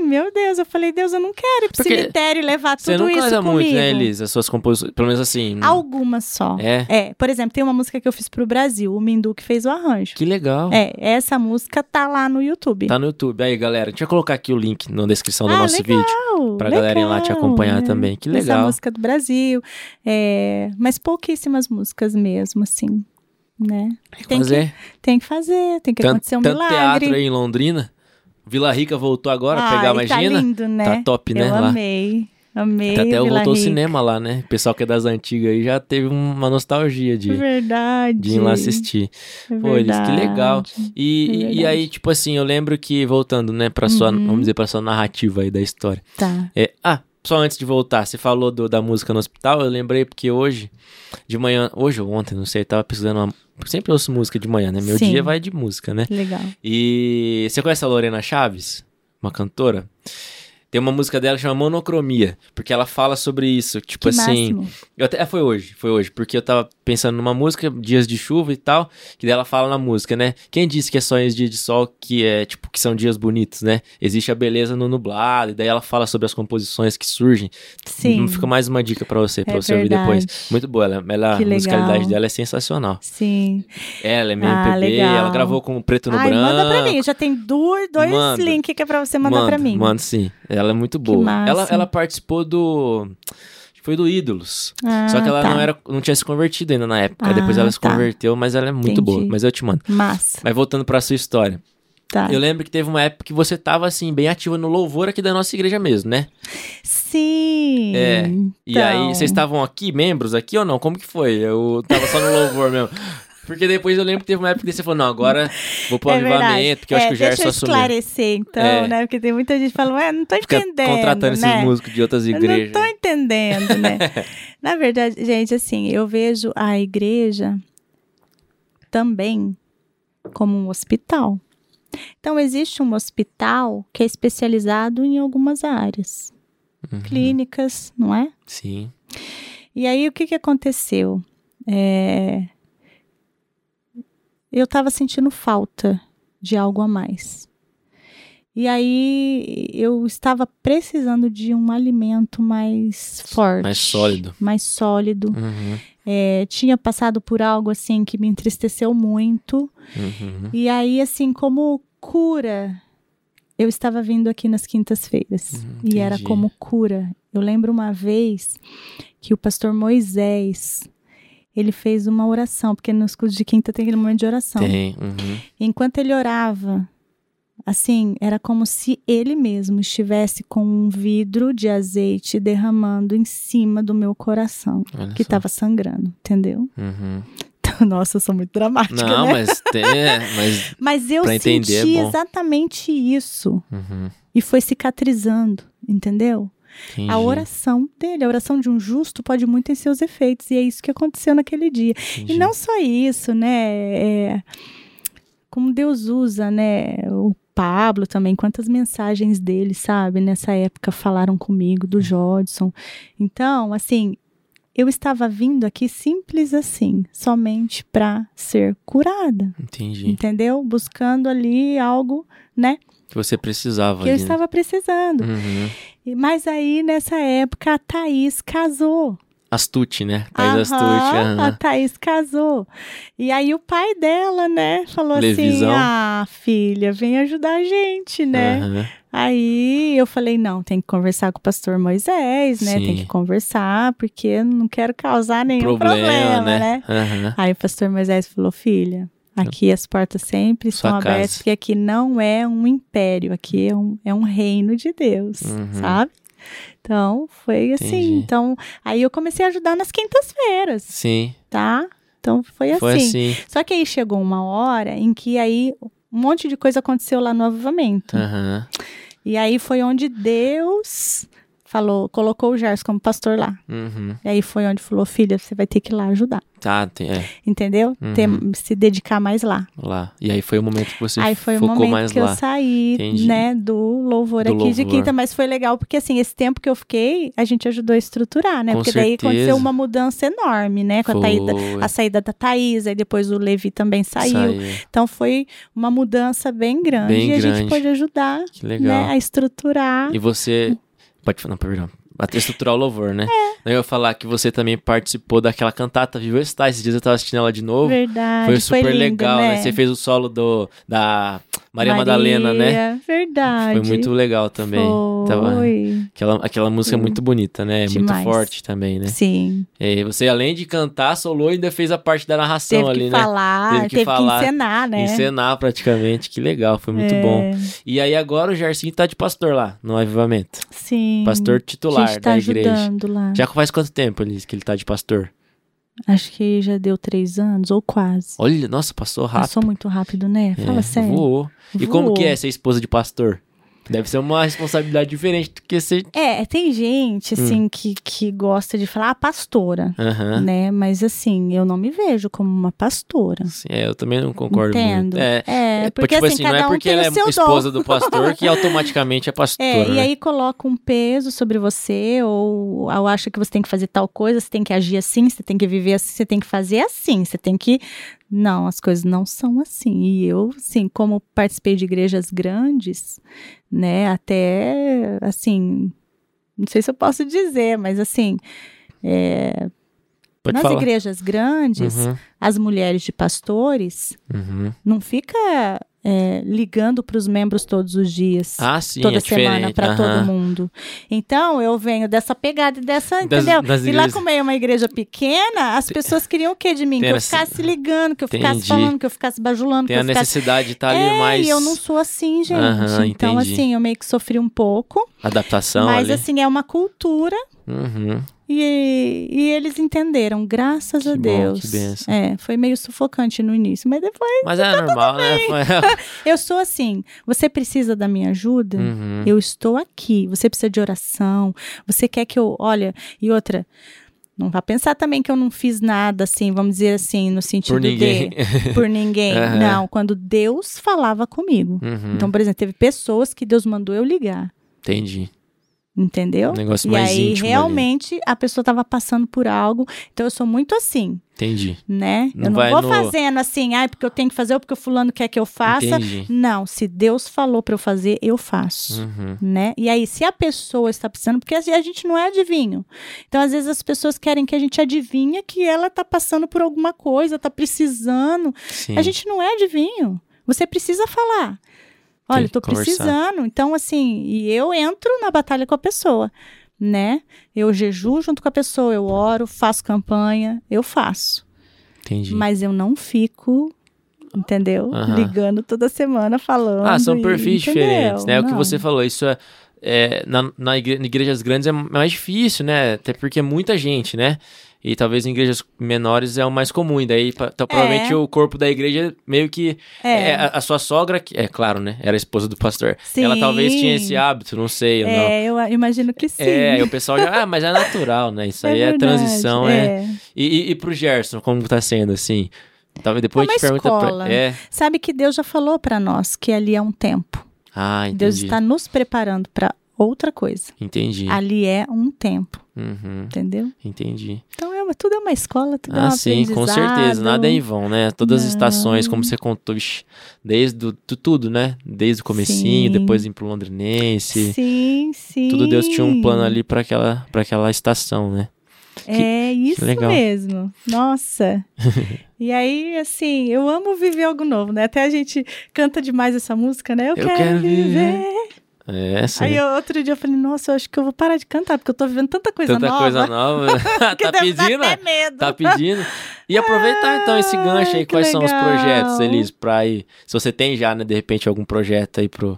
Meu Deus, eu falei, Deus, eu não quero ir pro
Porque
cemitério e levar
Você
tudo
não
isso
canta
comigo.
muito, né, Elis? As suas composições. Pelo menos assim.
Algumas só.
É.
É, por exemplo, tem uma música que eu fiz pro Brasil, o Mindu que fez o arranjo.
Que legal.
É, essa música tá lá no YouTube.
Tá no YouTube. Aí, galera, deixa eu colocar aqui o link na descrição do
Ah,
nosso
legal,
vídeo. Pra
legal,
galerinha lá te acompanhar
é.
também. Que
Essa
legal.
música do Brasil. É, mas pouquíssimas músicas mesmo, assim. Né? Tem que,
Fazer.
tem que fazer, tem que
Tanto,
acontecer um
tanto
milagre.
teatro aí em Londrina. Vila Rica voltou agora a pegar,
Ai,
imagina.
Tá lindo, né?
Tá top, né,
Eu
lá.
amei. Amei.
Até
Vila
voltou ao cinema lá, né? O pessoal que é das antigas aí já teve uma nostalgia de,
Verdade.
de ir lá assistir.
É
Pô, Elis, que legal. E,
É
e- aí, tipo assim, eu lembro que, voltando, né, pra sua,
Uhum.
vamos dizer, pra sua narrativa aí da história.
Tá.
É, ah, só antes de voltar, você falou do- da música no hospital, eu lembrei porque hoje, de manhã, hoje ou ontem, não sei, eu tava pesquisando uma. Sempre ouço música de manhã, né? Meu
Sim.
dia vai de música, né?
Legal.
E você conhece a Lorena Chaves? uma cantora. Tem uma música dela que chama Monocromia, porque ela fala sobre isso, tipo
Que
assim,
máximo.
eu até, é, foi hoje, foi hoje, porque eu tava pensando numa música, dias de chuva e tal, que dela fala na música, né? Quem disse que é só em dias de sol que é, tipo, que são dias bonitos, né? Existe a beleza no nublado, e daí ela fala sobre as composições que surgem.
Sim.
Fica mais uma dica pra você, pra
É
você ouvir depois.
verdade.
Muito boa, ela, ela, a musicalidade dela é sensacional.
Sim.
Ela é meio
Ah,
MPB,
legal.
ela gravou com o preto no
Ai,
branco.
manda pra mim. Já tem dois, dois
Manda.
links que é pra você mandar pra mim.
Manda sim. Ela é muito boa. Ela, ela participou do. Foi do Ídolos.
Ah,
Só que ela
tá.
não era, não tinha se convertido ainda na época.
Ah,
Depois ela se
tá.
converteu, mas ela é muito
Entendi.
boa. Mas eu te mando.
Massa.
Mas voltando pra sua história.
Tá.
Eu lembro que teve uma época que você tava, assim, bem ativa no louvor aqui da nossa igreja mesmo, né?
Sim.
É. E aí,
Então.
vocês estavam aqui, membros aqui ou não? Como que foi? Eu tava só no louvor mesmo. Porque depois eu lembro que teve uma época que você falou, não, agora vou pro
É verdade.
avivamento, porque eu acho
É,
que o Gerson
Deixa eu
assumiu.
esclarecer, então,
É.
né? Porque tem muita gente falando, ué, não tô
Fica
entendendo,
contratando
né?
esses músicos de outras
Eu
igrejas.
não tô entendendo, né? Na verdade, gente, assim, eu vejo a igreja também como um hospital. Então, existe um hospital que é especializado em algumas áreas.
Uhum.
Clínicas, não é?
Sim.
E aí, o que, que aconteceu? É, Eu estava sentindo falta de algo a mais. E aí, eu estava precisando de um alimento mais forte.
Mais sólido.
Mais sólido.
Uhum.
É, tinha passado por algo, assim, que me entristeceu muito.
Uhum.
E aí, assim, como cura, eu estava vindo aqui nas quintas-feiras.
Hum,
e era como cura. Eu lembro uma vez que o pastor Moisés, ele fez uma oração, porque nos cultos de quinta tem aquele momento de oração.
Tem. Uhum.
Enquanto ele orava, assim, era como se ele mesmo estivesse com um vidro de azeite derramando em cima do meu coração,
Olha
que estava sangrando, entendeu?
Uhum.
Nossa, eu sou muito dramática,
Não,
né?
mas tem. é, Mas.
Mas eu
pra entender é
senti exatamente isso.
Uhum.
E foi cicatrizando, entendeu?
Entendi.
A oração dele, a oração de um justo pode muito em seus efeitos. E é isso que aconteceu naquele dia.
Entendi.
E não só isso, né? É, como Deus usa, né? O Pablo também, quantas mensagens dele, sabe? Nessa época falaram comigo, do Jodson. Então, assim, eu estava vindo aqui simples assim, somente para ser curada,
Entendi.
entendeu? Buscando ali algo, né?
Que você precisava.
Que eu
ali, né?
estava precisando.
Uhum.
Mas aí, nessa época, a Thaís casou.
Astute, né? Thaís
Aham,
Astute.
A. Thaís casou. E aí o pai dela, né, falou
Levisão.
assim: Ah, filha, vem ajudar a gente, né?
Aham.
Aí eu falei: não, tem que conversar com o pastor Moisés, né? Tem
Sim.
que conversar, porque eu não quero causar nenhum problema, né?
Aham.
Aí o pastor Moisés falou: filha. Aqui as portas sempre
Sua
estão abertas, porque aqui não é um império, aqui é um, é um reino de Deus,
Uhum.
sabe? Então, foi assim.
Entendi.
Então, aí eu comecei a ajudar nas quintas-feiras
Sim.
tá? Então foi assim.
Foi assim.
Só que aí chegou uma hora em que aí um monte de coisa aconteceu lá no avivamento.
Aham.
E aí foi onde Deus falou, colocou o Gerson como pastor lá.
Uhum.
E aí foi onde falou, filha, você vai ter que ir lá ajudar.
Tá, tem, é,
Entendeu?
Uhum.
Ter- se dedicar mais lá.
lá. E aí foi o momento que você
aí foi o
focou
momento
mais
que
lá.
eu saí,
Entendi.
né, do louvor
Do
aqui de
louvor.
quinta, mas foi legal porque assim, esse tempo que eu fiquei, a gente ajudou a estruturar, né?
Com
porque daí
certeza.
aconteceu uma mudança enorme, né, com a, Thaída, a saída da Thaís, aí depois o Levi também saiu.
Saiu.
Então foi uma mudança bem grande
Bem
e a
grande.
gente pôde ajudar
Que legal.
né, a estruturar.
E você. Pode falar, não, perdão. Até estruturar o louvor, né?
É.
Eu ia falar que você também participou daquela cantata Viva Está. Esses dias eu tava assistindo ela de novo.
Verdade.
Foi super
lindo,
legal, né? Você fez o solo do, da Maria, Madalena, né?
Verdade.
Foi muito legal também. Tava-
Foi.
aquela, aquela música é
Foi.
muito bonita, né? É muito
Demais.
forte também, né?
Sim.
E você, além de cantar, solou, ainda fez a parte da narração
Teve
ali,
que
né?
falar,
Teve
teve
que
que,
falar,
encenar, né?
Encenar praticamente. Que legal, foi muito
É,
bom. E aí agora o Jarcinho tá de pastor lá, no avivamento.
Sim.
Pastor titular
gente tá
da igreja.
ajudando lá.
Já faz quanto tempo que ele tá de pastor?
Acho que já deu três anos, ou quase.
Olha, nossa, passou rápido.
Passou muito rápido, né? Fala
É,
sério.
Voou. E como
Voou.
que é ser esposa de pastor? Deve ser uma responsabilidade diferente do que ser.
É, tem gente,
Hum.
assim, que, que gosta de falar, ah, pastora,
Aham.
né? Mas, assim, eu não me vejo como uma pastora.
Sim, é, eu também não concordo
Entendo.
muito. É,
É, porque,
tipo
assim,
assim,
cada
não é
um
porque
tem
ela é esposa
dom.
do pastor que automaticamente é pastora.
É, e
né?
aí coloca um peso sobre você, ou, ou acha que você tem que fazer tal coisa, você tem que agir assim, você tem que viver assim, você tem que fazer assim, você tem que. Não, as coisas não são assim. E eu, assim, como participei de igrejas grandes, né, até, assim, não sei se eu posso dizer, mas assim, é, nas
falar.
igrejas grandes,
Uhum,
as mulheres de pastores
uhum.
não fica é, ligando para os membros todos os dias
Ah, sim,
toda
é
semana para todo mundo. Então eu venho dessa pegada e dessa,
Das-
entendeu?
das
e lá como é uma igreja pequena, as pessoas queriam o quê de mim? Que eu ficasse ligando, que eu ficasse
Entendi.
falando, que eu ficasse bajulando,
Tem
que
a
eu ficasse
necessidade de estar ali
é,
mais
e eu não sou assim, gente.
Aham,
então,
entendi.
assim, eu meio que sofri um pouco.
adaptação
mas,
ali.
assim, é uma cultura
Uhum.
E, e eles entenderam, graças
Que
a
bom,
Deus.
que bênção.
É, foi meio sufocante no início, mas depois
Mas é normal, né?
eu sou assim. Você precisa da minha ajuda?
Uhum.
Eu estou aqui. Você precisa de oração. Você quer que eu. Olha, e outra. Não vá pensar também que eu não fiz nada assim, vamos dizer assim, no sentido
Por ninguém.
de por ninguém.
Aham.
Não, quando Deus falava comigo.
Uhum.
Então, por exemplo, teve pessoas que Deus mandou eu ligar,
Entendi.
Entendeu?
Um negócio
e
mais
aí
íntimo ali.
realmente a pessoa estava passando por algo. Então eu sou muito assim,
Entendi.
né?
Não
eu não vou
no-
fazendo assim, ah, porque eu tenho que fazer ou porque o fulano quer que eu faça.
Entendi.
Não, se Deus falou para eu fazer, eu faço.
Uhum.
Né? E aí, se a pessoa está precisando, porque a gente não é adivinho. Então, às vezes, as pessoas querem que a gente adivinha que ela está passando por alguma coisa, está precisando.
Sim.
A gente não é adivinho. Você precisa falar. Olha,
conversar.
precisando. Então, assim, e eu entro na batalha com a pessoa, né? Eu jejuo junto com a pessoa, eu oro, faço campanha, eu faço.
Entendi.
Mas eu não fico, entendeu? Ligando toda semana falando.
Ah, são
e-
perfis
entendeu?
diferentes, né? O que
Não.
você falou, isso é, é, na, na igre- igrejas grandes é mais difícil, né? Até porque é muita gente, né? E talvez em igrejas menores é o mais comum. E daí, então, provavelmente, o corpo da igreja meio que.
É.
é, a, a sua sogra, que- é claro, né? Era a esposa do pastor.
Sim.
Ela talvez tinha esse hábito, não sei. ou não.
É, eu imagino que sim.
É, aí o pessoal já. Ah, mas é natural, né? Isso aí é,
verdade,
transição, é. E, e, e pro Gerson, como tá sendo, assim? Talvez depois
É
a gente
uma
pergunta
escola.
pra. É.
Sabe que Deus já falou para nós que ali é um tempo.
Ah, entendi.
Deus está nos preparando para outra coisa.
Entendi.
Ali é um tempo,
Uhum,
entendeu?
entendi.
Então é, uma- tudo é uma escola, tudo é um
Ah, sim, com certeza. Nada é em vão, né? Todas as
Não.
estações, como você contou, vixi, desde o, tu- tudo, né? Desde o comecinho,
Sim.
depois ir pro Londrinense.
Sim, sim.
Tudo Deus tinha um plano ali pra aquela, pra aquela estação, né?
É isso
legal.
mesmo. Nossa. e aí, assim, eu amo viver algo novo, né? Até a gente canta demais essa música, né? Eu,
Eu
quero,
quero
viver.
É, sim.
Aí eu- outro dia eu falei, nossa, eu acho que eu vou parar de cantar, porque eu tô vivendo tanta coisa
Tanta
nova.
coisa nova. tá pedindo?
até medo.
Tá pedindo. E aproveitar então esse gancho aí, quais são os
legal.
projetos, Elis, pra ir. Se você tem já, né, de repente, algum projeto aí pro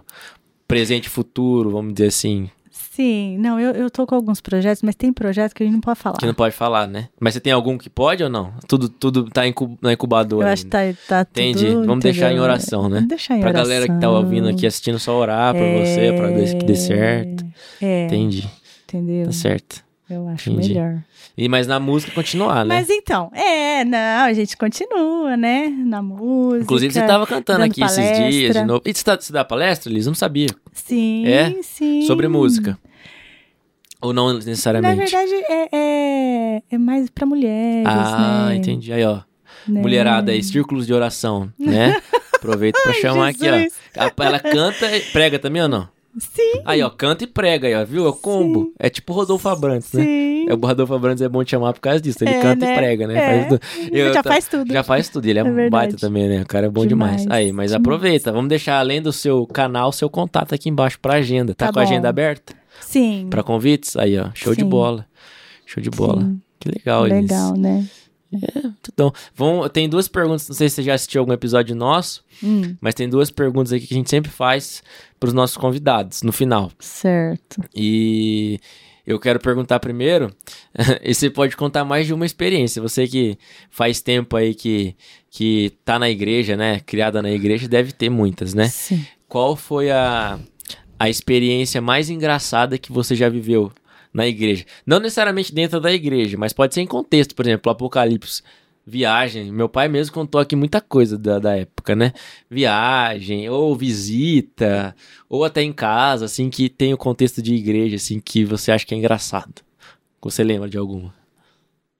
presente futuro, vamos dizer assim,
Sim, não, eu, eu tô com alguns projetos, mas tem projetos que a gente não pode falar.
que não pode falar, né? Mas você tem algum que pode ou não? Tudo, tudo tá incu- na incubadora.
eu acho que
ainda.
tá, tá
Entendi.
tudo,
Vamos deixar em
entendeu?
oração, né?
Vamos deixar em
Pra
oração.
galera que tá ouvindo aqui, assistindo, só orar por você, pra que dê certo.
É,
Entendi.
entendeu?
Tá certo.
Eu acho
Entendi.
melhor.
E, mas na música continuar, né?
Mas então, é, não, a gente continua, né? Na música.
Inclusive, você tava cantando aqui esses dias de
palestra.
novo. E você, tá, você dá palestra, Liz? Eu não sabia.
Sim,
É?
sim.
Sobre música. Ou não
Na
necessariamente?
verdade, é, é, é mais pra mulheres,
ah,
né?
entendi. Aí, ó.
Né?
Mulherada aí, círculos de oração, né? Aproveita pra chamar aqui, ó. Ela canta e prega também ou não?
Sim,
Aí, ó, canta e prega aí, ó, viu? É o combo. É tipo Rodolfo Abrantes, né?
sim.
É, o Rodolfo Abrantes é bom te chamar por causa disso. Ele
É,
canta
né?
e prega, né?
É.
Eu
Já faz tudo.
Já faz tudo. Ele é,
É
um
verdade.
baita também, né? O cara é bom demais.
Demais,
Aí, mas
demais.
aproveita. Vamos deixar além do seu canal, seu contato aqui embaixo pra agenda. Tá,
Tá
com a agenda aberta?
Sim.
Pra convites? Aí, ó. Show de
Sim.
bola. Show de bola.
Sim.
Que legal, Elis.
Legal, né?
Então, vão, tem duas perguntas, não sei se você já assistiu algum episódio nosso,
Hum,
mas tem duas perguntas aqui que a gente sempre faz pros nossos convidados no final.
certo.
E eu quero perguntar primeiro, e você pode contar mais de uma experiência. Você que faz tempo aí que, que tá na igreja, né? Criada na igreja, deve ter muitas, né?
Sim.
Qual foi a, a experiência mais engraçada que você já viveu na igreja. Não necessariamente dentro da igreja, mas pode ser em contexto, por exemplo, Apocalipse. Viagem, meu pai mesmo contou aqui muita coisa da, da época, né? Viagem, ou visita, ou até em casa, assim, que tem o contexto de igreja, assim, que você acha que é engraçado. Você lembra de alguma?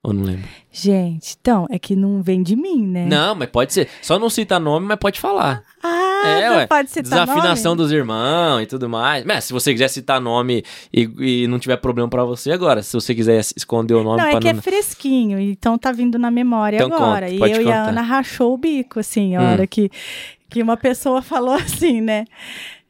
Ou não lembra?
Gente, então, é que não vem de mim, né?
Não, mas pode ser. Só não cita nome, mas pode falar.
Ah,
É, ué.
pode citar
Desafinação
nome?
dos irmãos e tudo mais. Mas se você quiser citar nome e, e não tiver problema pra você agora, se você quiser esconder o nome
Não, é que é
não...
fresquinho, então tá vindo na memória
Então
agora.
conta,
e eu e
contar.
a Ana rachou o bico, assim, a
Hum.
hora que, que uma pessoa falou assim, né?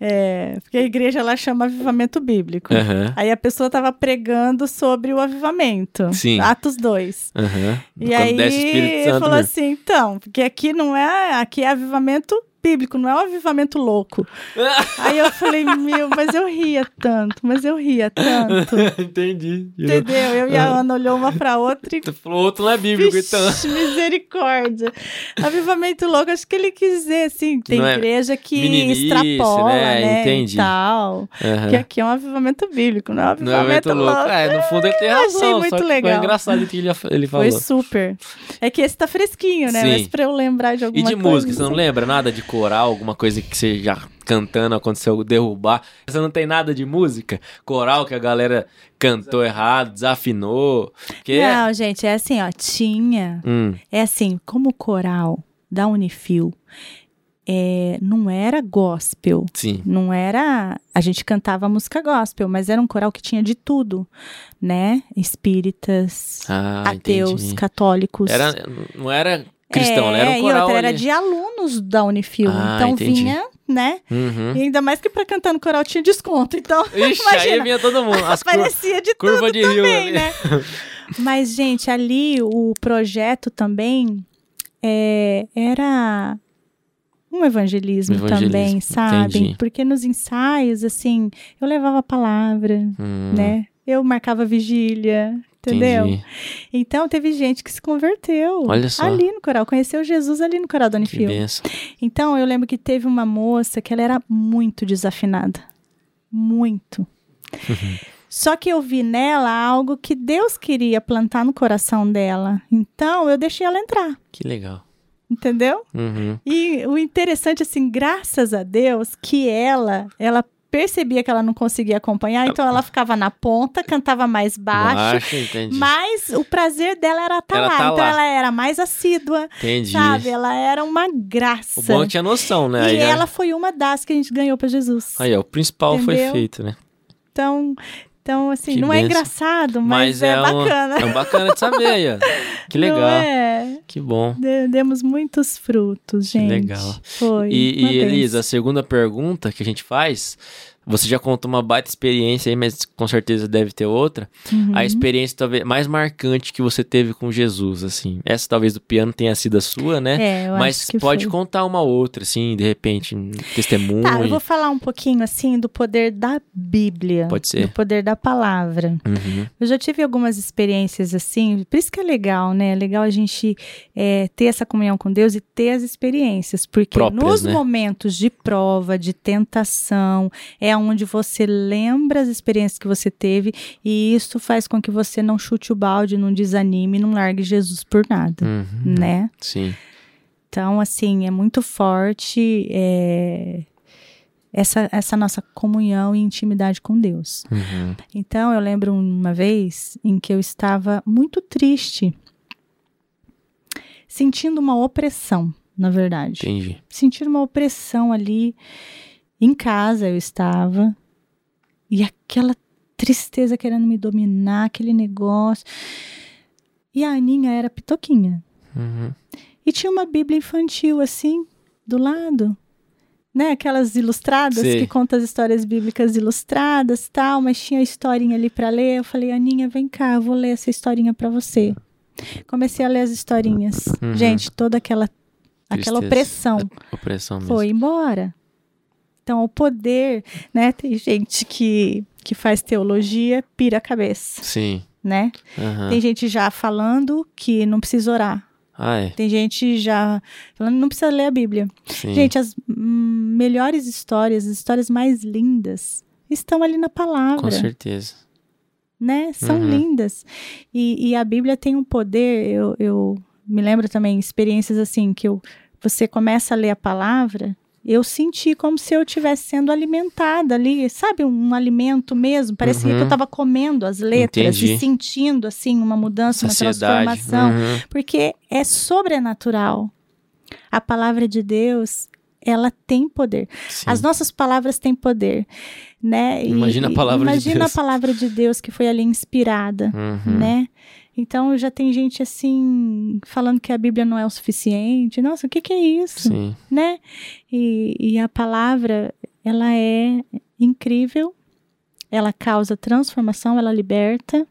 É, porque a igreja ela chama avivamento bíblico.
Aham,
Aí a pessoa tava pregando sobre o avivamento.
Sim.
Atos 2.
aham.
E
Quando
aí
Santo
falou
mesmo.
assim, então, porque aqui não é, aqui é avivamento bíblico, não é um avivamento louco. aí eu falei, meu, mas eu ria tanto, mas eu ria tanto.
Entendi.
Entendeu? Eu e a Ana olhou uma pra outra e
Tu falou outro não é bíblico, então.
Vixe, misericórdia. Avivamento louco, acho que ele quis dizer, assim, tem
não é
igreja que
meninice,
extrapola,
né?
né?
Entendi.
E tal.
Aham.
Que aqui é um avivamento bíblico, não é um
Não é
avivamento
muito louco.
louco.
É, no fundo ele tem
Eu achei
razão.
muito legal.
Foi engraçado o que ele, ele falou.
Foi super. É que esse tá fresquinho, né?
Sim.
Mas pra eu lembrar de
E
alguma
de
coisa.
música, você não lembra nada de coral, alguma coisa que você já cantando aconteceu derrubar? Você não tem nada de música? Coral que a galera cantou errado, desafinou? Que é...
Não, gente, é assim, ó, tinha.
Hum,
É assim, como o coral da Unifil é, não era gospel,
sim.
não era. A gente cantava música gospel, mas era um coral que tinha de tudo, né? Espíritas,
Ah,
ateus,
entendi.
católicos.
Era, não era cristão,
é,
né? Era um
e
coral
outra era de alunos da Unifil.
Ah,
então
entendi.
vinha, né?
Uhum.
E ainda mais que pra cantar no coral tinha desconto. Então,
Ixi, aí
imagina.
vinha todo mundo. As cur...
parecia de
curva
tudo
de rio
também,
ali.
né? Mas, gente, ali o projeto também é, era um evangelismo,
evangelismo,
também, sabe?
entendi.
Porque nos ensaios, assim, eu levava a palavra,
Hum,
né? Eu marcava vigília, entendeu?
entendi.
Então teve gente que se converteu
Olha só.
ali no coral, conheceu Jesus ali no coral do
Que
Unifil.
benção.
Então eu lembro que teve uma moça que ela era muito desafinada. Muito. Só que eu vi nela algo que Deus queria plantar no coração dela. Então eu deixei ela entrar,
Que legal.
entendeu?
Uhum.
E o interessante assim, graças a Deus que ela, ela percebia que ela não conseguia acompanhar, então ela ficava na ponta, cantava mais baixo.
Baixo, entendi.
Mas o prazer dela era estar
Ela
lá.
tá
então
lá.
ela era mais assídua,
Entendi.
sabe? Ela era uma graça.
O bom é tinha noção, né?
E
Aí, já-
ela foi uma das que a gente ganhou pra Jesus.
Aí, ó, o principal foi
Entendeu?
feito, né?
Então, então assim,
Que
não é
bênção.
engraçado, mas,
Mas
é,
é um-
bacana.
É um bacana de saber aí, ó. Que legal.
É?
Que bom.
De- Demos muitos frutos, gente.
legal.
Foi.
E, e Elisa, a
benção.
segunda pergunta que a gente faz, você já contou uma baita experiência aí, mas com certeza deve ter outra.
Uhum.
A experiência talvez mais marcante que você teve com Jesus, assim. Essa talvez do piano tenha sido a sua, né?
É, eu
mas
acho que
pode
foi.
contar uma outra, assim, de repente, um testemunho.
Tá, eu vou falar um pouquinho, assim, do poder da Bíblia.
Pode ser.
Do poder da palavra.
Uhum.
Eu já tive algumas experiências assim, por isso que é legal, né? É legal a gente é, ter essa comunhão com Deus e ter as experiências, porque
Próprias,
nos
né?
momentos de prova, de tentação, é onde você lembra as experiências que você teve e isso faz com que você não chute o balde, não desanime, não largue Jesus por nada,
Uhum.
né?
Sim.
Então, assim, é muito forte é, essa, essa nossa comunhão e intimidade com Deus.
Uhum.
Então, eu lembro uma vez em que eu estava muito triste, sentindo uma opressão, na verdade.
Entendi.
Sentindo uma opressão ali. Em casa eu estava, e aquela tristeza querendo me dominar, aquele negócio. E a Aninha era pitoquinha.
Uhum.
E tinha uma Bíblia infantil assim, do lado. Né? Aquelas ilustradas
Sei.
que contam as histórias bíblicas ilustradas tal, mas tinha a historinha ali para ler. Eu falei, Aninha, vem cá, eu vou ler essa historinha para você. Comecei a ler as historinhas.
Uhum.
Gente, toda aquela, aquela
Tristeza.
opressão
Opressão mesmo.
foi embora. Então, o poder, né? Tem gente que, que faz teologia, pira a cabeça,
Sim.
né?
Aham.
Tem gente já falando que não precisa orar.
Ah, é.
Tem gente já falando não precisa ler a Bíblia.
Sim.
Gente, as melhores histórias, as histórias mais lindas, estão ali na palavra
Com certeza.
né? São
Uhum.
lindas. E, e a Bíblia tem um poder, eu, eu me lembro também experiências assim, que eu, você começa a ler a palavra, eu senti como se eu estivesse sendo alimentada ali, sabe? Um alimento mesmo, parecia
Uhum.
que eu estava comendo as letras
Entendi.
e sentindo, assim, uma mudança, uma
Saciedade.
transformação.
Uhum.
Porque é sobrenatural. A palavra de Deus, ela tem poder.
Sim.
As nossas palavras têm poder, né? E-
Imagina a
e-
palavra de
imagina
Deus.
a palavra de Deus que foi ali inspirada,
Uhum.
né? Então já tem gente assim falando que a Bíblia não é o suficiente. Nossa, o que, que é isso,
Sim.
né? E, e a palavra ela é incrível, ela causa transformação, ela liberta,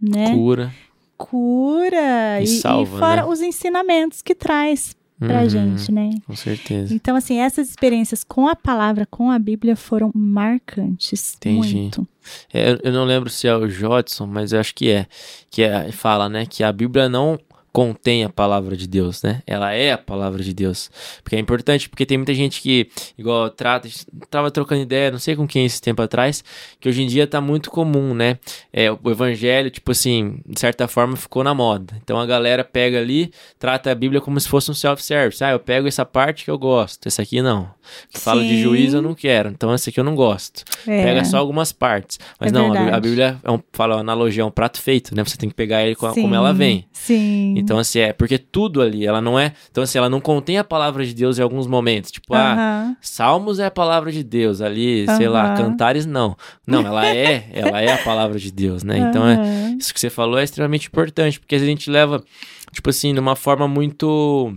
né?
Cura.
Cura
E salva,
fora
né?
os ensinamentos que traz pra
Uhum.
gente, né?
Com certeza.
Então, assim, essas experiências com a palavra, com a Bíblia, foram marcantes.
Entendi.
Muito.
É, eu- não lembro se é o Jodson, mas eu acho que é. Que é, fala, né, que a Bíblia não contém a palavra de Deus, né? Ela é a palavra de Deus. Porque é importante, porque tem muita gente que, igual trata, tava trocando ideia, não sei com quem esse tempo atrás, que hoje em dia tá muito comum, né? É, o evangelho, tipo assim, de certa forma ficou na moda. Então a galera pega ali, trata a Bíblia como se fosse um self-service. Ah, eu pego essa parte que eu gosto, essa aqui não. Fala de juízo eu não quero, então essa aqui eu não gosto.
É.
Pega só algumas partes. Mas
É
não, a Bí- a
verdade.
Bíblia é um, fala, a analogia é um prato feito, né? Você tem que pegar ele com a- como ela vem.
Sim.
Então, assim, é, porque tudo ali, ela não é. Então, assim, ela não contém a palavra de Deus em alguns momentos. Tipo, ah,
Aham.
Salmos é a palavra de Deus, ali, sei lá, cantares não. Não, ela é, ela é a palavra de Deus, né? Então, é, isso que você falou é extremamente importante, porque a gente leva, tipo assim, de uma forma muito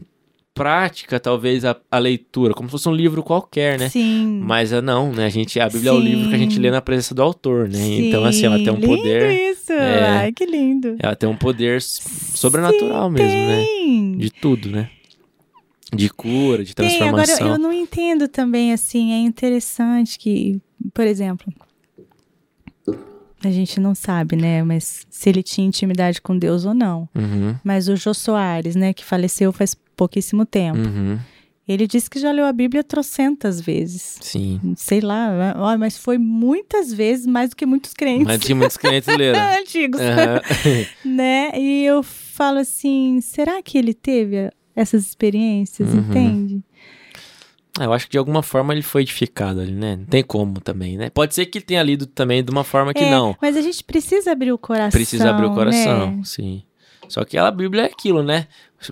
prática, talvez, a, a leitura, como se fosse um livro qualquer, né?
Sim.
Mas é não, né? A gente, a Bíblia é o livro que a gente
Sim.
lê na presença do autor, né? Então, assim, ela tem um
Sim,
poder.
Lindo isso!
é,
Ai, que lindo.
Ela tem um poder sobrenatural
Sim,
mesmo, né?
tem.
De tudo, né? De cura, de
Tem, agora
transformação.
eu não entendo também, assim, é interessante que, por exemplo, a gente não sabe, né, mas se ele tinha intimidade com Deus ou não.
Uhum,
Mas o Jô Soares, né, que faleceu faz pouquíssimo tempo,
uhum,
ele disse que já leu a Bíblia trocentas vezes.
sim.
Sei lá, ó, mas foi muitas vezes mais do que muitos crentes
Mas tinha muitos clientes leram.
antigos,
Aham.
né? E eu falo assim, será que ele teve essas experiências,
Uhum.
entende?
Ah, Eu acho que de alguma forma ele foi edificado ali, né? Não tem como também, né? Pode ser que tenha lido também de uma forma que
É,
não.
Mas a gente precisa abrir o coração.
Precisa abrir o coração,
né?
sim. Só que a Bíblia é aquilo, né?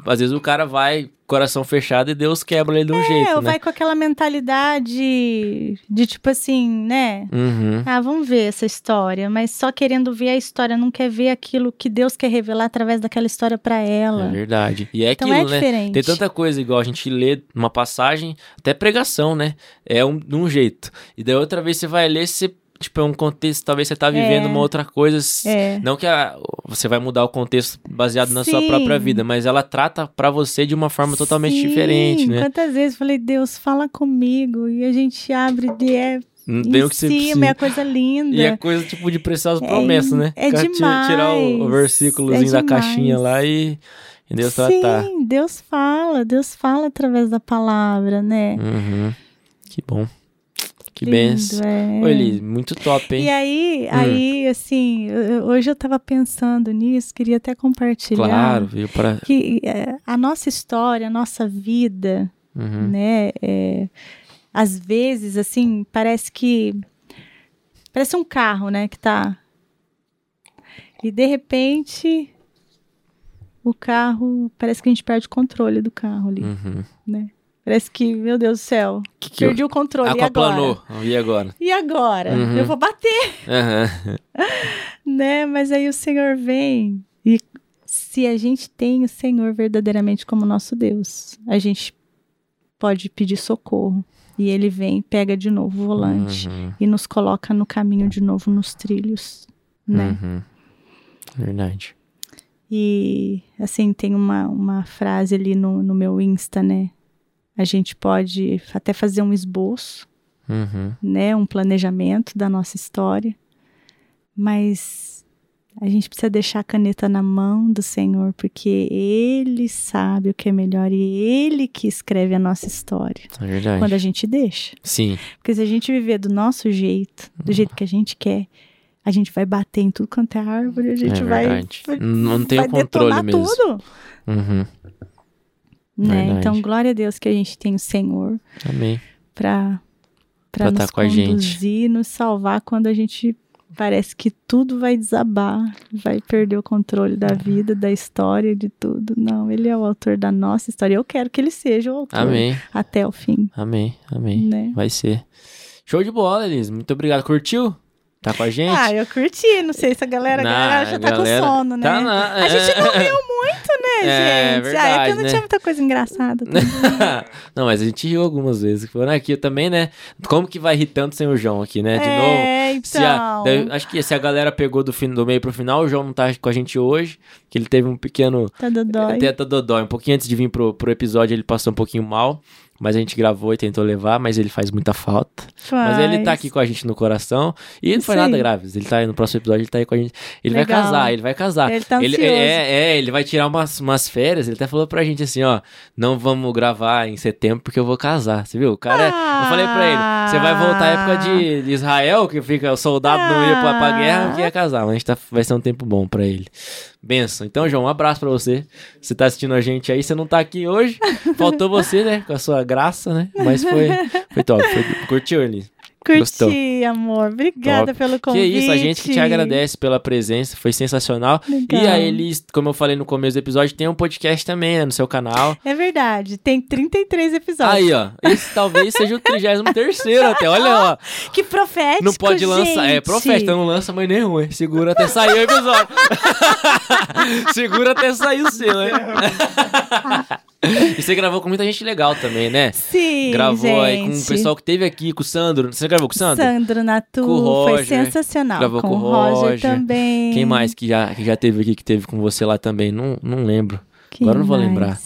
Às vezes o cara vai, coração fechado, e Deus quebra ele de um
É,
jeito,
ou
né?
vai com aquela mentalidade de tipo assim, né?
Uhum.
Ah, vamos ver essa história, mas só querendo ver a história, não quer ver aquilo que Deus quer revelar através daquela história pra ela.
É verdade. E é
então
aquilo,
é
né?
diferente.
Tem tanta coisa igual a gente lê uma passagem, até pregação, né? É um, de um jeito. E daí outra vez você vai ler, você, tipo, é um contexto, talvez você tá vivendo
É.
uma outra coisa.
É.
Não que a- você vai mudar o contexto baseado na sua
Sim.
própria vida, mas ela trata pra você de uma forma totalmente
Sim,
diferente, né?
Quantas vezes eu falei, Deus, fala comigo. E a gente abre de é,
Não tem o que você
cima,
precisa.
é coisa linda.
E é coisa tipo de preciosas
É
promessas, né?
é
Cara, tira- Tirar o, o
demais,
versículozinho
é
da caixinha
demais.
lá e, e Deus
Sim,
tratar.
Deus fala, Deus fala através da palavra, né?
Uhum. Que bom. Que benção.
é.
Ô, Eli, muito top, hein?
E aí,
Hum.
aí, assim, hoje eu tava pensando nisso, queria até compartilhar.
Claro, veio para.
Que é, a nossa história, a nossa vida,
Uhum.
né? é, às vezes, assim, parece que. Parece um carro, né? Que tá. E de repente. O carro. Parece que a gente perde o controle do carro ali,
Uhum.
né? Parece que, meu Deus do céu,
Que que eu-
perdi o controle. E agora?
Aquaplanou. E agora?
E agora?
Uhum.
Eu vou bater,
Aham.
né? Mas aí o Senhor vem e se a gente tem o Senhor verdadeiramente como nosso Deus, a gente pode pedir socorro e ele vem, pega de novo o volante
Uhum.
e nos coloca no caminho de novo nos trilhos, né?
Uhum. Verdade.
E assim, tem uma, uma frase ali no, no meu Insta, né? A gente pode até fazer um esboço
Uhum.
né, um planejamento da nossa história, mas A gente precisa deixar a caneta na mão do Senhor, porque Ele sabe o que é melhor e Ele que escreve a nossa história.
É verdade.
Quando a gente deixa.
Sim.
Porque se a gente viver do nosso jeito, do jeito que a gente quer, a gente vai bater em tudo quanto é árvore, a gente
é
vai.
Não tem
vai
o controle mesmo.
tudo.
Uhum.
Né? Então, glória a Deus que a gente tem o Senhor
Amém.
para
Pra
para
tá
nos
com
conduzir, nos salvar quando a gente parece que tudo vai desabar, vai perder o controle da vida, da história, de tudo. Não, ele é o autor da nossa história. Eu quero que ele seja o autor
Amém.
até o fim,
Amém. Amém.
né?
Vai ser. Show de bola, Elise. Muito obrigado. Curtiu? Tá com a gente?
Ah, eu curti. Não sei se a galera, a
Não,
galera já tá
galera
com sono, né?
tá na-
A gente não riu muito, né,
É,
gente? ah, é
verdade,
que eu não
né?
tinha muita coisa engraçada.
não, mas a gente riu algumas vezes. Foram aqui também, né? Como que vai rir tanto sem o João aqui, né? De novo.
é, então.
Se a- acho que se a galera pegou do, fim, do meio pro final, o João não tá com a gente hoje, que ele teve um pequeno
Tá dodói.
teta dodói. Um pouquinho antes de vir pro, pro episódio, ele passou um pouquinho mal, mas a gente gravou e tentou levar, mas ele faz muita falta. Mas ele tá
Faz.
aqui com a gente no coração e não foi nada
aí.
grave. Ele tá aí no próximo episódio, ele tá aí com a gente. Ele vai
Legal.
casar, ele vai casar.
Ele tá
ele,
ansioso.
é, é, ele vai tirar umas, umas férias. Ele até falou pra gente assim: ó, não vamos gravar em setembro porque eu vou casar. Você viu? O cara, é- eu falei pra ele: você vai voltar à época de, de Israel, que fica o soldado não ia pra, pra guerra, que ia casar. Mas tá, vai ser um tempo bom pra ele. Benção. Então, João, um abraço pra você. Você tá assistindo a gente aí, você não tá aqui hoje. Faltou você, né? Com a sua graça, né? Mas foi, foi top. Foi, curtiu, Elise?
Curti,
Gostou?
amor. Obrigada
Top.
pelo
Que
convite.
isso, a gente que te agradece pela presença, foi sensacional.
Legal.
E a Elis, como eu falei no começo do episódio, tem um podcast também, né, no seu canal.
É verdade, tem 33 episódios.
Aí, ó, esse talvez seja o 33 até, olha ó.
Que profético,
Não pode lançar, é
gente.
profeta, então não lança mais nenhum, hein? Segura até sair o episódio. Segura até sair o seu, hein? e você gravou com muita gente legal também, né?
Sim,
Gravou aí com o
gente.
pessoal que teve aqui, com o Sandro. Você gravou com o Sandro?
Sandro Natu,
Com o
foi
Roger.
sensacional.
Gravou
com,
com o
o Roger,
Roger.
também.
Quem mais que já, que já teve aqui, que teve com você lá também? Não, não lembro.
Quem
Agora eu não vou
mais?
lembrar.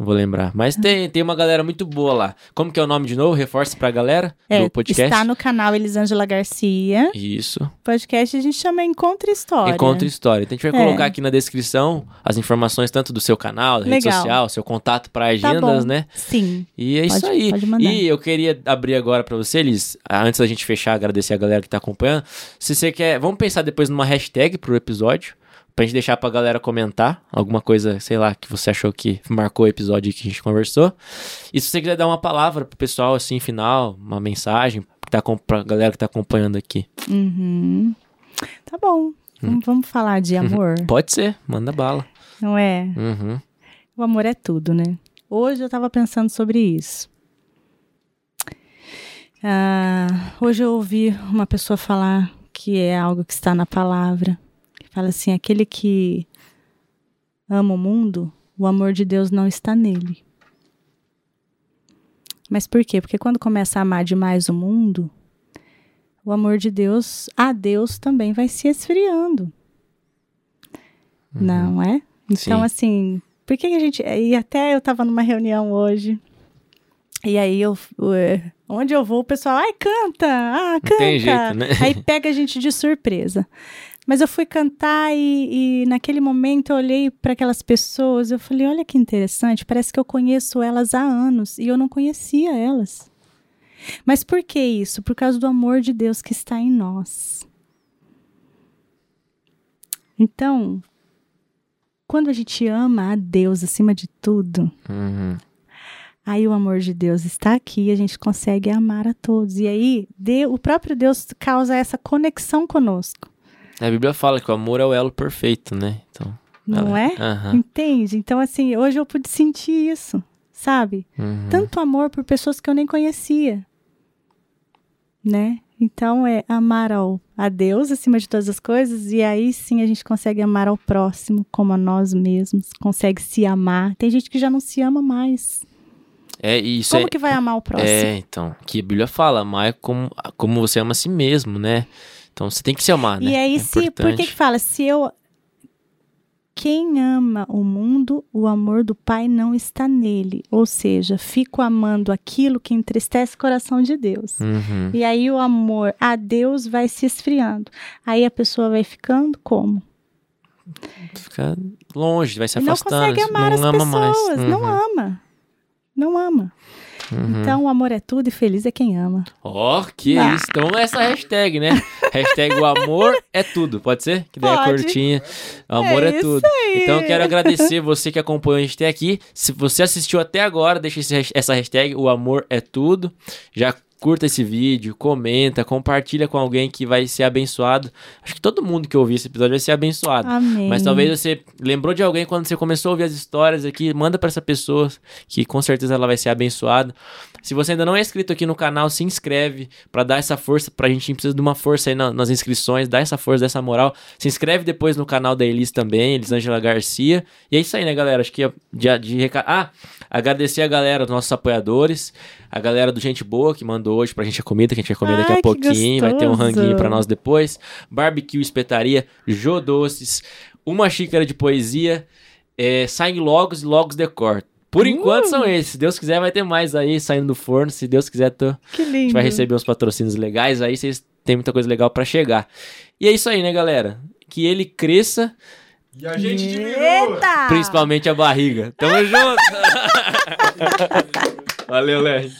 Não vou lembrar. Mas tem, tem uma galera muito boa lá. Como que é o nome de novo? Reforça pra galera
É,
do podcast.
Está no canal Elisângela Garcia.
Isso.
Podcast a gente chama Encontra História.
Encontra história. Então a gente vai
É.
colocar aqui na descrição as informações tanto do seu canal, da rede
Legal.
social, seu contato para
Tá
agendas,
bom.
né?
Sim.
E é isso
Pode-
aí.
pode mandar.
E eu queria abrir agora pra você, ah, antes da gente fechar, agradecer a galera que tá acompanhando. Se você quer, vamos pensar depois numa hashtag pro episódio, pra gente deixar pra galera comentar alguma coisa, sei lá, que você achou que marcou o episódio que a gente conversou. E se você quiser dar uma palavra pro pessoal, assim, final, uma mensagem que tá, pra galera que tá acompanhando aqui.
Uhum. Tá bom.
Hum.
Vamos, falar de amor,
Pode ser, manda bala.
não é?
Uhum.
O amor é tudo, né? Hoje eu tava pensando sobre isso. Ah, hoje eu ouvi uma pessoa falar que é algo que está na palavra. Fala assim: aquele que ama o mundo, o amor de Deus não está nele. Mas por quê? Porque quando começa a amar demais o mundo, o amor de Deus a Deus também vai se esfriando. Não é? Então,
Sim.
assim, por que a gente. E até eu tava numa reunião hoje. E aí eu. Onde eu vou, o pessoal, ai, canta! Ah, canta!
jeito, né?
Aí pega a gente de surpresa. Mas eu fui cantar e, e naquele momento eu olhei para aquelas pessoas, eu falei, olha que interessante, parece que eu conheço elas há anos e eu não conhecia elas. Mas por que isso? Por causa do amor de Deus que está em nós. Então, quando a gente ama a Deus acima de tudo,
Uhum.
Aí o amor de Deus está aqui e a gente consegue amar a todos. E aí de- o próprio Deus causa essa conexão conosco,
A Bíblia fala que o amor é o elo perfeito, né? Então,
não
ela-
é?
Aham.
Entende? Então, assim, hoje eu pude sentir isso, sabe?
Uhum.
Tanto amor por pessoas que eu nem conhecia, né? Então, é amar ao, a Deus acima de todas as coisas, e aí sim a gente consegue amar ao próximo como a nós mesmos, consegue se amar. Tem gente que já não se ama mais.
É, isso
como
é,
que vai amar o próximo?
É, então, que a Bíblia fala, amar é como, como você ama a si mesmo, né? Então você tem que se amar, né?
E aí,
é
se, por que fala? Se eu. Quem ama o mundo, o amor do Pai não está nele. Ou seja, fico amando aquilo que entristece o coração de Deus.
Uhum.
E aí o amor a Deus vai se esfriando. Aí a pessoa vai ficando como?
fica longe, vai se
E não
afastando.
consegue amar
não
as
ama mais.
pessoas, não
Uhum,
ama. Não ama.
uhum.
Então, o amor é tudo e feliz é quem ama.
Ó, que
Ah.
isso. Então essa hashtag, né? hashtag o amor é tudo. Pode ser? Que daí é
Pode.
curtinha. O amor é,
É
tudo.
aí.
Então eu quero agradecer você que acompanhou a gente até aqui. Se você assistiu até agora, deixa esse essa hashtag o amor é tudo. Já curta esse vídeo, comenta, compartilha com alguém que vai ser abençoado. Acho que todo mundo que ouvir esse episódio vai ser abençoado.
Amém.
Mas talvez você lembrou de alguém quando você começou a ouvir as histórias aqui, manda pra essa pessoa que com certeza ela vai ser abençoada. Se você ainda não é inscrito aqui no canal, se inscreve pra dar essa força pra gente. A gente precisa de uma força aí na- nas inscrições, dá essa força, dessa moral. Se inscreve depois no canal da Elis também, Elisângela Garcia. E é isso aí, né, galera? Acho que é de, de reca- Ah, agradecer a galera, os nossos apoiadores, a galera do Gente Boa que mandou hoje pra gente a comida, que a gente vai comer daqui
Ai,
a pouquinho. Vai ter um ranguinho pra nós depois. Barbecue Espetaria, Jô Doces, uma xícara de poesia, é, Saem Logos e Logos Decor. Por enquanto são esses. Se Deus quiser, vai ter mais aí saindo do forno. Se Deus quiser, tô... a
Que lindo.
gente vai receber uns patrocínios legais aí. Vocês têm muita coisa legal pra chegar. E é isso aí, né, galera? Que ele cresça,
E a gente diminua.
Eita!
principalmente a barriga. Tamo junto! Valeu, Léo.